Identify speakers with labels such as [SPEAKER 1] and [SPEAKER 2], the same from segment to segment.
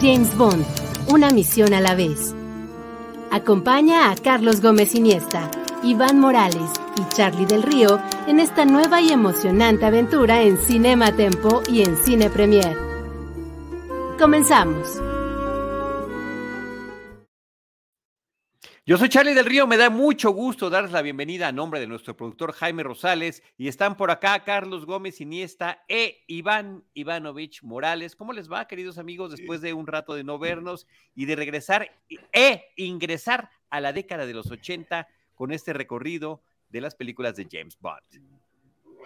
[SPEAKER 1] James Bond, una misión a la vez. Acompaña a Carlos Gómez Iniesta, Iván Morales y Charlie del Río en esta nueva y emocionante aventura en Cinema Tempo y en Cine Premier. Comenzamos.
[SPEAKER 2] Yo soy Charlie del Río, me da mucho gusto darles la bienvenida a nombre de nuestro productor Jaime Rosales y están por acá Carlos Gómez Iniesta e Iván Ivanovich Morales. ¿Cómo les va, queridos amigos, después de un rato de no vernos y de regresar e ingresar a la década de los 80 con este recorrido de las películas de James Bond?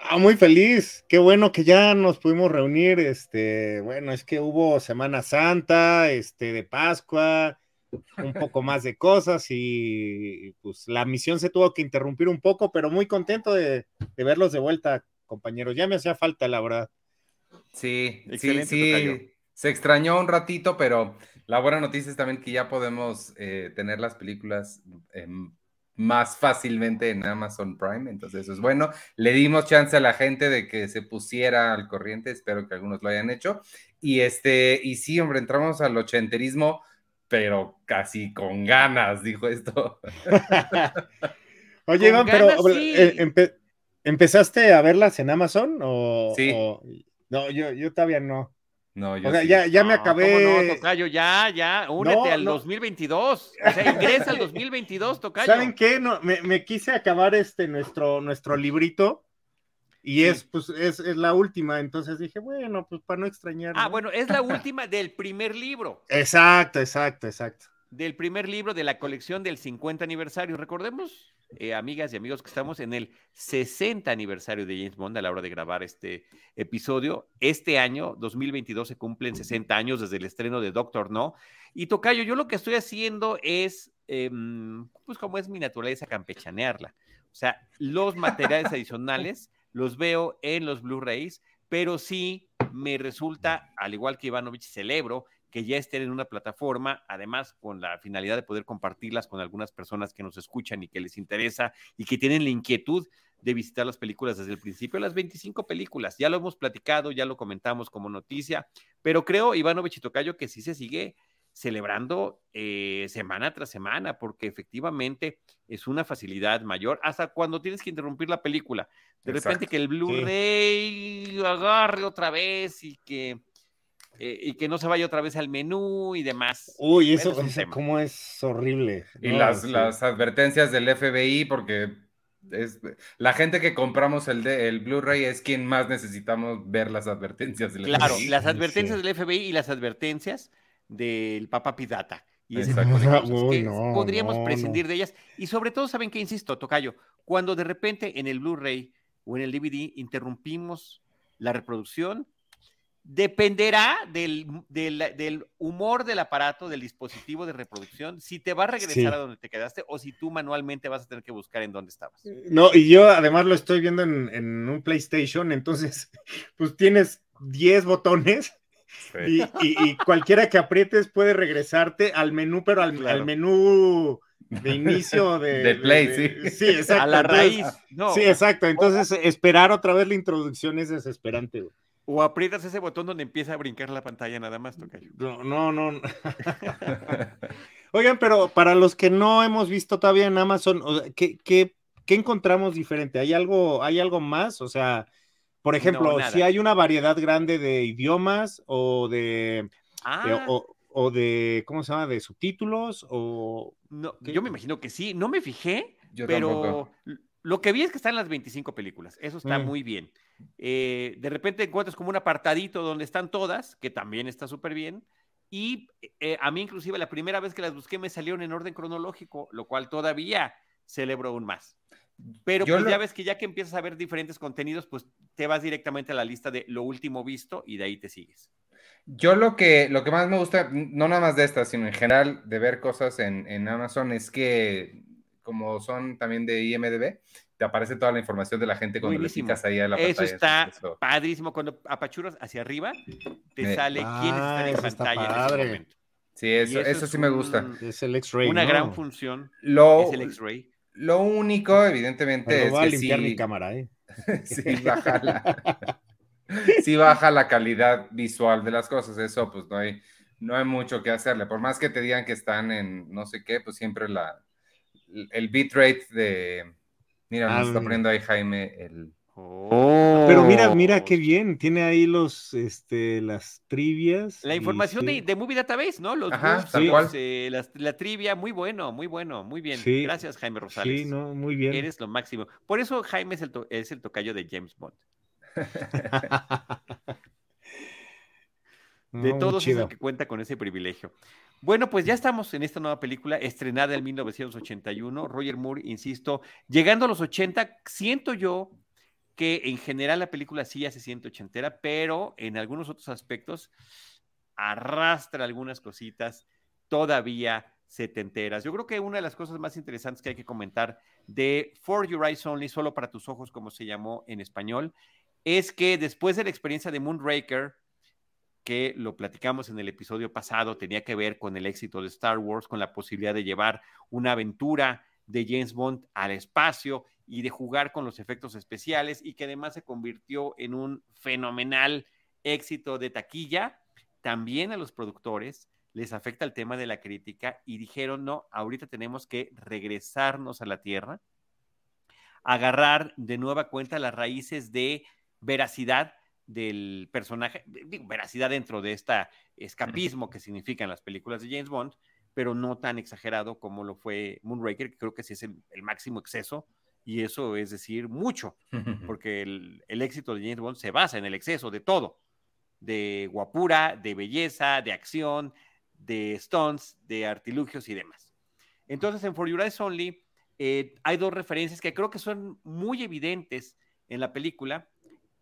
[SPEAKER 3] Ah, muy feliz, qué bueno que ya nos pudimos reunir, este, bueno, es que hubo Semana Santa, este, de Pascua, un poco más de cosas y pues la misión se tuvo que interrumpir un poco, pero muy contento de, verlos de vuelta, compañeros. Ya me hacía falta, la verdad.
[SPEAKER 4] Sí, sí, sí. Se extrañó un ratito, pero la buena noticia es también que ya podemos eh, tener las películas em, más fácilmente en Amazon Prime, entonces eso es bueno. Le dimos chance a la gente de que se pusiera al corriente, espero que algunos lo hayan hecho. Y este, y sí, hombre, entramos al ochenterismo pero casi con ganas, dijo esto.
[SPEAKER 3] Oye, Iván, pero eh, ¿empezaste a verlas en Amazon? O,
[SPEAKER 4] sí.
[SPEAKER 3] No, yo, yo todavía no.
[SPEAKER 4] No, yo
[SPEAKER 3] o sea, ya, ya me acabé.
[SPEAKER 2] ¿cómo no, Tocayo? Ya, ya, únete al 2022. O sea, ingresa al 2022, Tocayo.
[SPEAKER 3] ¿Saben qué? No, me, me, quise acabar este nuestro, nuestro librito y es, pues, es, es, la última, entonces dije, bueno, pues para no extrañar.
[SPEAKER 2] Ah, bueno, es la última del primer libro.
[SPEAKER 3] Exacto, exacto, exacto.
[SPEAKER 2] Del primer libro de la colección del 50 aniversario. Recordemos, eh, amigas y amigos, que estamos en el 60 aniversario de James Bond a la hora de grabar este episodio. Este año, 2022, se cumplen 60 años desde el estreno de Doctor No. Y Tocayo, yo lo que estoy haciendo es, em, pues como es mi naturaleza, campechanearla. O sea, los materiales adicionales los veo en los Blu-rays, pero sí me resulta, al igual que Ivanovich, celebro que ya estén en una plataforma, además con la finalidad de poder compartirlas con algunas personas que nos escuchan y que les interesa y que tienen la inquietud de visitar las películas desde el principio, las 25 películas. Ya lo hemos platicado, ya lo comentamos como noticia, pero creo, y Tocayo, que sí se sigue celebrando eh, semana tras semana, porque efectivamente es una facilidad mayor, hasta cuando tienes que interrumpir la película. De repente que el Blu-ray agarre otra vez y que, eh, y que no se vaya otra vez al menú y demás.
[SPEAKER 3] Uy, eso, es como es horrible.
[SPEAKER 4] Y las, las advertencias del FBI, porque es, la gente que compramos el, el Blu-ray es quien más necesitamos ver las advertencias
[SPEAKER 2] del claro, FBI. Claro, las advertencias del FBI y las advertencias del Papa Pidata. Y ese que podríamos prescindir de ellas. Y sobre todo, ¿saben qué? Insisto, Tocayo, cuando de repente en el Blu-ray o en el DVD interrumpimos la reproducción, dependerá del, del, humor del aparato, del dispositivo de reproducción, si te va a regresar a donde te quedaste o si tú manualmente vas a tener que buscar en dónde estabas.
[SPEAKER 3] No, y yo además lo estoy viendo en, en un PlayStation, entonces, pues tienes 10 botones y, cualquiera que aprietes puede regresarte al menú, pero al, menú de inicio de,
[SPEAKER 4] de play, sí.
[SPEAKER 3] Sí, exacto.
[SPEAKER 2] A la raíz.
[SPEAKER 3] Sí, exacto. Entonces, esperar otra vez la introducción es desesperante.
[SPEAKER 2] O aprietas ese botón donde empieza a brincar la pantalla nada más, Tocayo.
[SPEAKER 3] No, no, no. Oigan, pero para los que no hemos visto todavía en Amazon, ¿qué, qué, qué encontramos diferente? ¿Hay algo, ¿Hay algo más? O sea, por ejemplo, si hay una variedad grande de idiomas o de,
[SPEAKER 2] ah.
[SPEAKER 3] o, de ¿cómo se llama? de subtítulos o
[SPEAKER 2] no, yo me imagino que sí, no me fijé, pero lo que vi es que están las 25 películas, eso está mm. muy bien. Eh, de repente encuentras como un apartadito donde están todas, que también está súper bien. Y eh, a mí inclusive la primera vez que las busqué me salieron en orden cronológico, lo cual todavía celebro aún más. Pero pues ya ves que ya que empiezas a ver diferentes contenidos, pues te vas directamente a la lista de lo último visto y de ahí te sigues.
[SPEAKER 4] Yo lo que, lo que más me gusta, no nada más de esta, sino en general de ver cosas en, en Amazon, es que como son también de IMDB, te aparece toda la información de la gente cuando le picas ahí a la
[SPEAKER 2] Eso está padrísimo. Cuando apachuras hacia arriba, te sale quién está en ah, pantalla en ese momento.
[SPEAKER 4] Sí, eso, eso, sí me gusta.
[SPEAKER 3] Es el X-Ray.
[SPEAKER 2] Una gran función.
[SPEAKER 4] Lo,
[SPEAKER 2] es el X-Ray.
[SPEAKER 4] Lo único, evidentemente, es
[SPEAKER 3] va
[SPEAKER 4] que
[SPEAKER 3] a limpiar
[SPEAKER 4] sí,
[SPEAKER 3] mi cámara, ¿eh?
[SPEAKER 4] sí, baja la, sí baja la calidad visual de las cosas. Eso, pues no hay, no hay mucho que hacerle. Por más que te digan que están en no sé qué, pues siempre la, el bitrate de. Mira, nos está poniendo ahí Jaime el.
[SPEAKER 3] Oh. Pero mira, mira qué bien, tiene ahí los, este, las trivias.
[SPEAKER 2] La información de, de, Movie Database, ¿no? Los
[SPEAKER 4] Ajá,
[SPEAKER 2] eh, la, trivia, muy bueno, muy bueno, muy bien. Gracias, Jaime Rosales.
[SPEAKER 3] Sí, no, muy bien.
[SPEAKER 2] Eres lo máximo. Por eso Jaime es el, es el tocayo de James Bond. de todos es el que cuenta con ese privilegio. Bueno, pues ya estamos en esta nueva película estrenada en 1981. Roger Moore, insisto, llegando a los 80, siento yo que en general la película sí ya se siente ochentera, pero en algunos otros aspectos arrastra algunas cositas todavía setenteras. Yo creo que una de las cosas más interesantes que hay que comentar de For Your Eyes Only, solo para tus ojos, como se llamó en español, es que después de la experiencia de Moonraker, que lo platicamos en el episodio pasado, tenía que ver con el éxito de Star Wars, con la posibilidad de llevar una aventura de James Bond al espacio y de jugar con los efectos especiales y que además se convirtió en un fenomenal éxito de taquilla. También a los productores les afecta el tema de la crítica y dijeron, no, ahorita tenemos que regresarnos a la Tierra, agarrar de nueva cuenta las raíces de veracidad del personaje, digo, veracidad dentro de este escapismo que significan las películas de James Bond, pero no tan exagerado como lo fue Moonraker, que creo que sí es el, máximo exceso, y eso es decir mucho, porque el, el, éxito de James Bond se basa en el exceso de todo, de guapura, de belleza, de acción, de stunts, de artilugios y demás. Entonces, en For Your Eyes Only eh, hay dos referencias que creo que son muy evidentes en la película,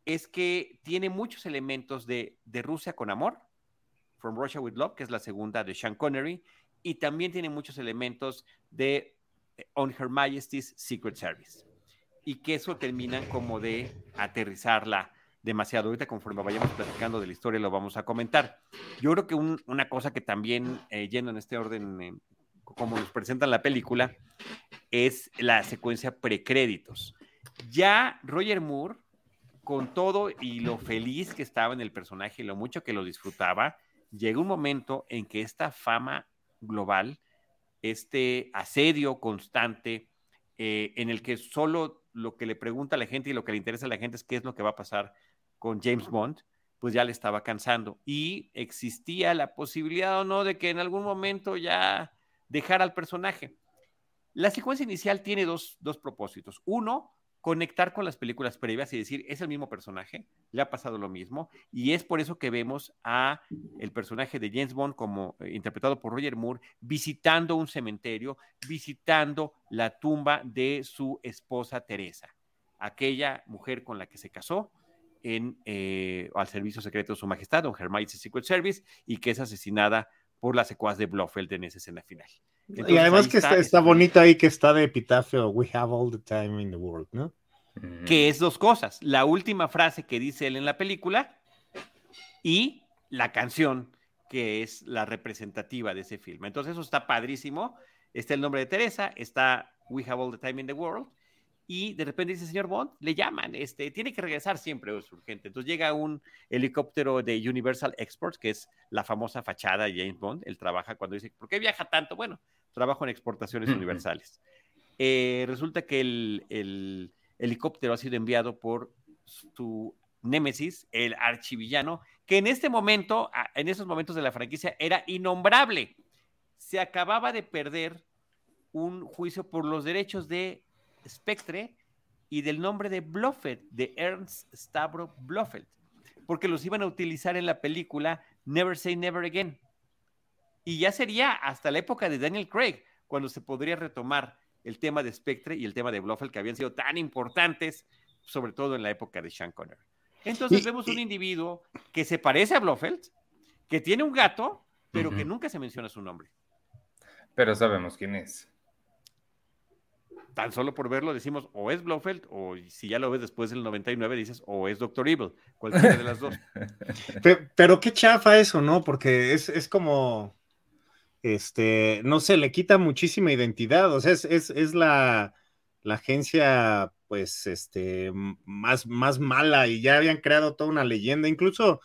[SPEAKER 2] es que tiene muchos elementos de, de Rusia con amor, From Russia with Love, que es la segunda de Sean Connery, y también tiene muchos elementos de On Her Majesty's Secret Service. Y que eso termina como de aterrizarla demasiado. Ahorita conforme vayamos platicando de la historia lo vamos a comentar. Yo creo que una cosa que también, eh, yendo en este orden, eh, como nos presentan la película, es la secuencia precréditos. Ya Roger Moore con todo y lo feliz que estaba en el personaje y lo mucho que lo disfrutaba, llega un momento en que esta fama global, este asedio constante, eh, en el que solo lo que le pregunta a la gente y lo que le interesa a la gente es qué es lo que va a pasar con James Bond, pues ya le estaba cansando. Y existía la posibilidad o no de que en algún momento ya dejara al personaje. La secuencia inicial tiene dos, dos propósitos. Uno, conectar con las películas previas y decir, es el mismo personaje, le ha pasado lo mismo, y es por eso que vemos a el personaje de James Bond como eh, interpretado por Roger Moore visitando un cementerio, visitando la tumba de su esposa Teresa, aquella mujer con la que se casó en eh, al servicio secreto de su majestad, Don Hermitage Secret Service, y que es asesinada por la secuaz de Blofeld en esa escena final.
[SPEAKER 3] Y además que está, está, bonita ahí que está de epitafio, we have all the time in the world, ¿no?
[SPEAKER 2] Que es dos cosas, la última frase que dice él en la película y la canción que es la representativa de ese filme. Entonces eso está padrísimo, está el nombre de Teresa, está we have all the time in the world y de repente dice, señor Bond, le llaman, este, tiene que regresar siempre, es urgente. Entonces llega un helicóptero de Universal Exports, que es la famosa fachada de James Bond. Él trabaja cuando dice, ¿por qué viaja tanto? Bueno, trabajo en exportaciones universales. Eh, resulta que el, helicóptero ha sido enviado por su némesis, el archivillano, que en este momento, en esos momentos de la franquicia, era innombrable. Se acababa de perder un juicio por los derechos de Spectre y del nombre de Blofeld, de Ernst Stavro Blofeld, porque los iban a utilizar en la película Never Say Never Again. Y ya sería hasta la época de Daniel Craig, cuando se podría retomar el tema de Spectre y el tema de Blofeld, que habían sido tan importantes, sobre todo en la época de Sean Connery. Entonces vemos un individuo que se parece a Blofeld, que tiene un gato, pero que nunca se menciona su nombre.
[SPEAKER 4] Pero sabemos quién es.
[SPEAKER 2] Tan solo por verlo decimos o es Blofeld o si ya lo ves después del 99 dices o es Doctor Evil, cualquiera de las dos.
[SPEAKER 3] Pero, qué chafa eso, ¿no? Porque es, como, este, no sé, le quita muchísima identidad, o sea, es, la, agencia, pues, este, más, más mala y ya habían creado toda una leyenda, incluso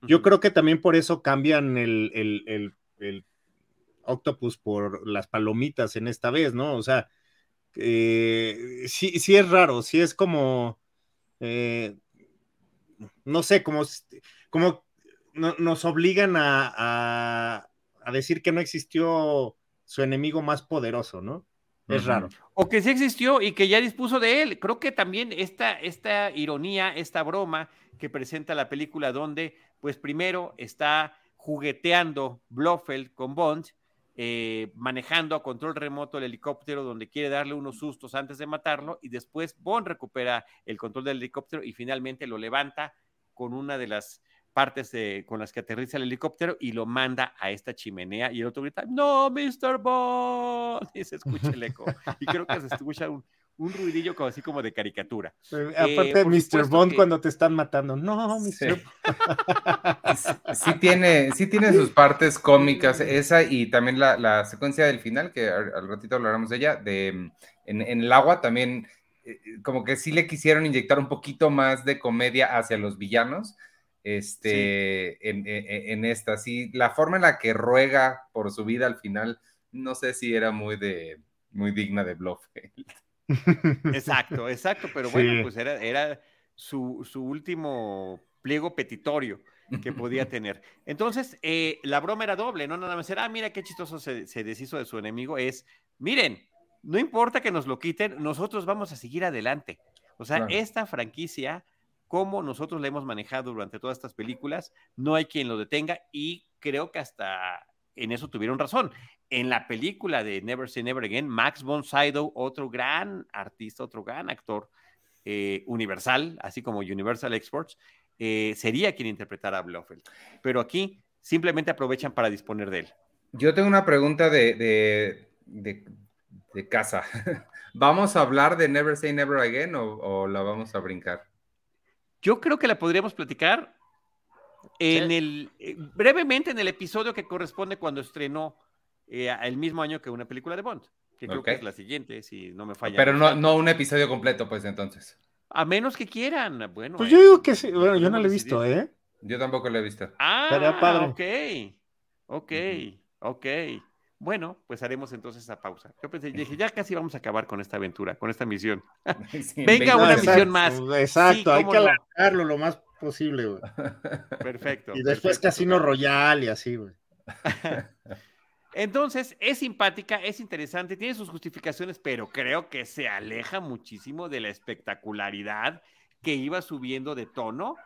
[SPEAKER 3] yo creo que también por eso cambian el, el Octopus por las palomitas en esta vez, ¿no? O sea, eh, sí, sí es raro, sí es como, eh, no sé, como, como nos obligan a, decir que no existió su enemigo más poderoso, ¿no? Es raro.
[SPEAKER 2] O que sí existió y que ya dispuso de él. Creo que también esta, esta ironía, esta broma que presenta la película donde, pues primero está jugueteando Blofeld con Bond eh, manejando a control remoto el helicóptero donde quiere darle unos sustos antes de matarlo y después Bond recupera el control del helicóptero y finalmente lo levanta con una de las partes con las que aterriza el helicóptero y lo manda a esta chimenea y el otro grita, no, Mr. Bond, y se escucha el eco. Y creo que se escucha un, un ruidillo como así como de caricatura.
[SPEAKER 3] Eh, aparte, Mr. Bond cuando te están matando. No, Mr.
[SPEAKER 4] Sí. tiene, sí tiene sus partes cómicas, esa y también la, secuencia del final, que al, ratito hablaremos de ella, de en, el agua también, eh, como que sí le quisieron inyectar un poquito más de comedia hacia los villanos. Este, en, en, esta, sí, la forma en la que ruega por su vida al final, no sé si era muy de, muy digna de bluff.
[SPEAKER 2] Exacto, exacto, pero bueno, pues era, era su, último pliego petitorio que podía tener. Entonces, eh, la broma era doble, no nada más era, ah, mira qué chistoso se, deshizo de su enemigo, es, miren, no importa que nos lo quiten, nosotros vamos a seguir adelante. O sea, esta franquicia, como nosotros la hemos manejado durante todas estas películas, no hay quien lo detenga y creo que hasta en eso tuvieron razón en la película de Never Say Never Again, Max von Sydow, otro gran artista, otro gran actor eh, universal, así como Universal Exports, eh, sería quien interpretara a Blofeld. Pero aquí simplemente aprovechan para disponer de él.
[SPEAKER 4] Yo tengo una pregunta de, de, casa. ¿Vamos a hablar de Never Say Never Again o, la vamos a brincar?
[SPEAKER 2] Yo creo que la podríamos platicar en el, eh, brevemente en el episodio que corresponde cuando estrenó eh, el mismo año que una película de Bond, que creo que es la siguiente, si no me falla.
[SPEAKER 4] Pero no, no un episodio completo, pues entonces.
[SPEAKER 2] A menos que quieran, bueno.
[SPEAKER 3] Pues yo digo que sí, bueno, yo no lo he visto, ¿eh?
[SPEAKER 4] Yo tampoco lo he visto.
[SPEAKER 2] Ah, ok, ok, ok. Bueno, pues haremos entonces esa pausa. Yo pensé, dije, ya casi vamos a acabar con esta aventura, con esta misión. venga, una misión más.
[SPEAKER 3] Exacto, hay que alargarlo lo más posible, güey.
[SPEAKER 2] Perfecto.
[SPEAKER 3] Y después Casino Royal y así, güey.
[SPEAKER 2] Entonces, es simpática, es interesante, tiene sus justificaciones, pero creo que se aleja muchísimo de la espectacularidad que iba subiendo de tono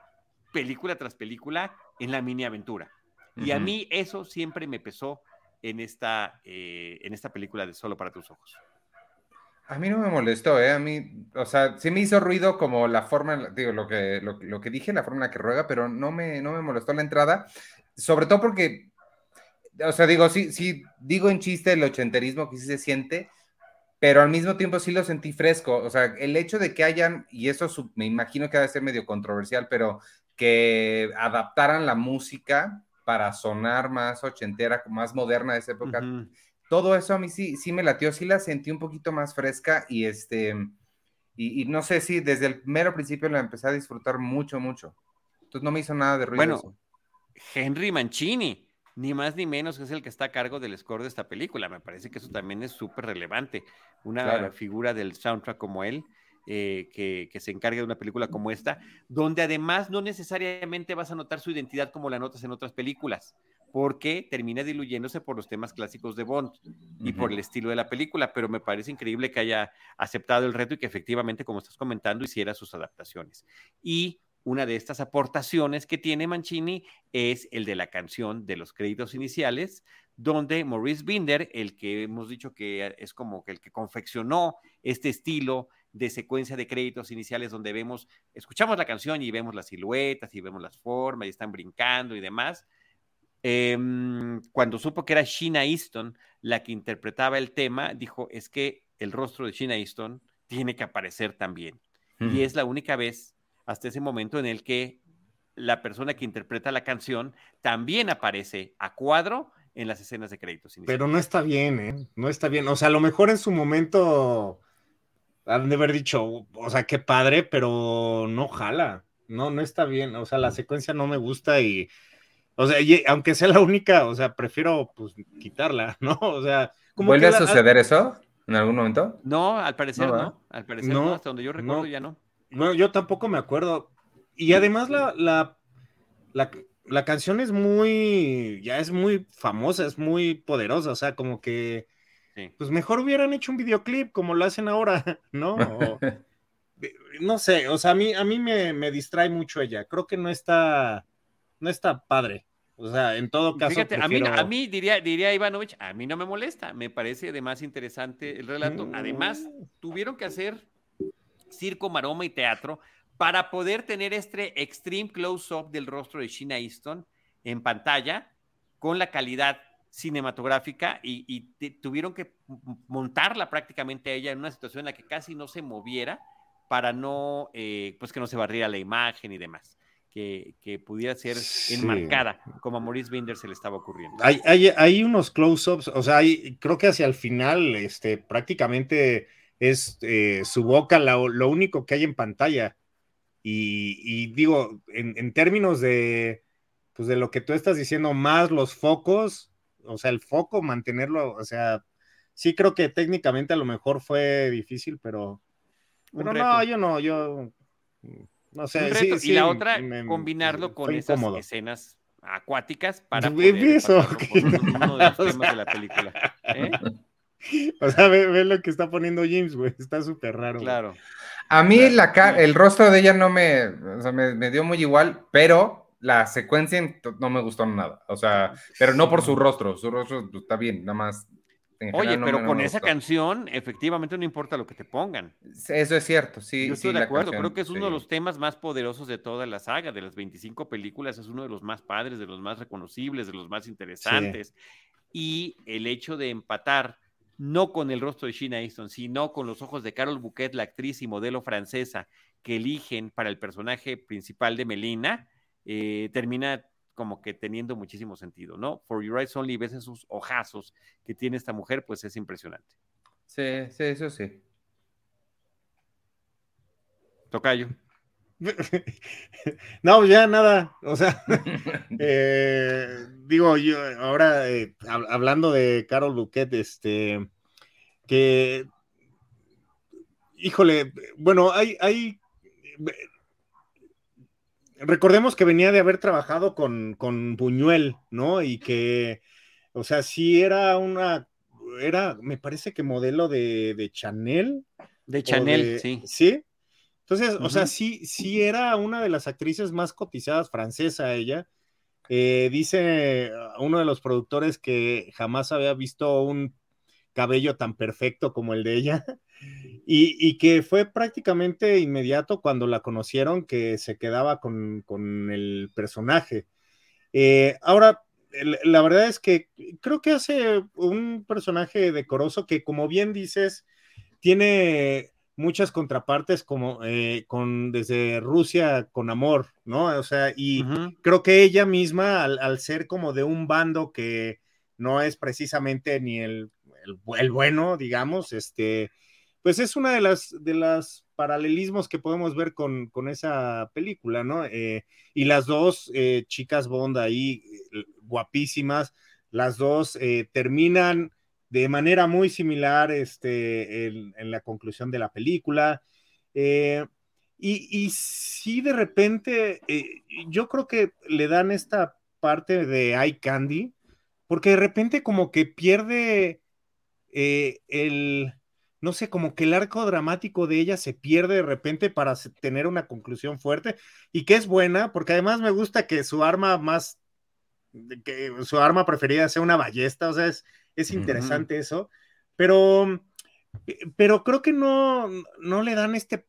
[SPEAKER 2] película tras película en la mini aventura. Y a mí eso siempre me pesó en esta, eh, en esta película de Solo para tus ojos.
[SPEAKER 4] A mí no me molestó, ¿eh? A mí, o sea, sí me hizo ruido como la forma, digo, lo que, lo, que dije, la forma en la que ruega, pero no me, no me molestó la entrada, sobre todo porque o sea, digo, sí, sí, digo en chiste el ochenterismo que sí se siente, pero al mismo tiempo sí lo sentí fresco. O sea, el hecho de que hayan, y eso me imagino que debe ser medio controversial, pero que adaptaran la música para sonar más ochentera, más moderna de esa época. Todo eso a mí sí, sí me latió, sí la sentí un poquito más fresca y este, y, no sé si desde el mero principio la empecé a disfrutar mucho, mucho. Entonces no me hizo nada de ruido.
[SPEAKER 2] Bueno, Henry Mancini, ni más ni menos es el que está a cargo del score de esta película. Me parece que eso también es súper relevante. Una figura del soundtrack como él, eh, que, que, se encargue de una película como esta, donde además no necesariamente vas a notar su identidad como la notas en otras películas, porque termina diluyéndose por los temas clásicos de Bond y por el estilo de la película, pero me parece increíble que haya aceptado el reto y que efectivamente, como estás comentando, hiciera sus adaptaciones. Y una de estas aportaciones que tiene Mancini es el de la canción de los créditos iniciales, donde Maurice Binder, el que hemos dicho que es como que el que confeccionó este estilo de secuencia de créditos iniciales donde vemos, escuchamos la canción y vemos las siluetas y vemos las formas y están brincando y demás, em, cuando supo que era Sheena Easton la que interpretaba el tema, dijo, es que el rostro de Sheena Easton tiene que aparecer también. Y es la única vez hasta ese momento en el que la persona que interpreta la canción también aparece a cuadro en las escenas de créditos.
[SPEAKER 3] Pero no está bien, ¿eh? No está bien. O sea, a lo mejor en su momento han de haber dicho, o sea, qué padre, pero no jala. No, no está bien. O sea, la secuencia no me gusta y, o sea, aunque sea la única, o sea, prefiero pues quitarla, ¿no? O sea,
[SPEAKER 4] ¿vuelve a suceder eso en algún momento?
[SPEAKER 2] No, al parecer no. Al parecer no, hasta donde yo recuerdo ya no.
[SPEAKER 3] No, yo tampoco me acuerdo. Y además la, la, la, la canción es muy, ya es muy famosa, es muy poderosa, o sea, como que, pues mejor hubieran hecho un videoclip como lo hacen ahora, ¿no? no sé, o sea, a mí, a mí me, distrae mucho ella, creo que no está, no está padre. O sea, en todo caso.
[SPEAKER 2] Fíjate, a, mí, a mí diría, diría Ivanovich, a mí no me molesta, me parece además interesante el relato. Además, mm. tuvieron que hacer circo, maroma y teatro para poder tener este extreme close-up del rostro de Sheena Easton en pantalla con la calidad cinematográfica y, tuvieron que montarla prácticamente a ella en una situación en la que casi no se moviera para no, eh, pues que no se barriera la imagen y demás. Que, pudiera ser enmarcada, como a Maurice Binder se le estaba ocurriendo.
[SPEAKER 3] Hay, hay, hay unos close-ups, o sea, creo que hacia el final, este, prácticamente es eh, su boca lo único que hay en pantalla. Y, digo, en, términos de, pues de lo que tú estás diciendo, más los focos, o sea, el foco, mantenerlo, o sea, sí creo que técnicamente a lo mejor fue difícil, pero, pero no, yo no, yo no sé.
[SPEAKER 2] y la otra, combinarlo con esas escenas acuáticas para
[SPEAKER 3] poder uno de los temas de la película. ¿eh? O sea, ve, lo que está poniendo James, güey, está súper raro.
[SPEAKER 2] Claro.
[SPEAKER 4] A mí la el rostro de ella no me, o sea, me, dio muy igual, pero la secuencia no me gustó nada. O sea, pero no por su rostro, su rostro está bien, nada más.
[SPEAKER 2] Oye, pero con esa canción, efectivamente no importa lo que te pongan.
[SPEAKER 4] Eso es cierto, sí.
[SPEAKER 2] Yo estoy de acuerdo, creo que es uno de los temas más poderosos de toda la saga, de las 25 películas, es uno de los más padres, de los más reconocibles, de los más interesantes. Y el hecho de empatar no con el rostro de Sheena Easton, sino con los ojos de Carol Bouquet, la actriz y modelo francesa que eligen para el personaje principal de Melina, eh, termina como que teniendo muchísimo sentido, ¿no? For Your Eyes Only, ves esos ojazos que tiene esta mujer, pues es impresionante.
[SPEAKER 4] Sí, sí, eso sí.
[SPEAKER 2] Tocayo.
[SPEAKER 3] No, ya nada, o sea, eh, digo yo, ahora eh, hablando de Carol Bouquet, este, que, híjole, bueno, hay, hay, recordemos que venía de haber trabajado con, con Buñuel, ¿no? Y que, o sea, sí era una, era, me parece que modelo de, de Chanel.
[SPEAKER 2] De Chanel, sí.
[SPEAKER 3] Sí, entonces, o sea, sí, sí era una de las actrices más cotizadas francesa ella. Eh, dice uno de los productores que jamás había visto un cabello tan perfecto como el de ella y, que fue prácticamente inmediato cuando la conocieron que se quedaba con, el personaje. Eh, ahora, la verdad es que creo que hace un personaje decoroso que, como bien dices, tiene muchas contrapartes como eh, con desde Rusia con amor, ¿no? O sea, y creo que ella misma, al, ser como de un bando que no es precisamente ni el, el, bueno, digamos, este, pues es una de las, de las paralelismos que podemos ver con, con esa película, ¿no? Eh, y las dos eh, chicas Bond ahí, guapísimas, las dos terminan de manera muy similar este, en, la conclusión de la película. Eh, y, y sí, de repente, eh, yo creo que le dan esta parte de eye candy, porque de repente como que pierde eh, el, no sé, como que el arco dramático de ella se pierde de repente para tener una conclusión fuerte y que es buena, porque además me gusta que su arma más, que su arma preferida sea una ballesta, o sea, es, es interesante eso, pero, eh, pero creo que no, no le dan este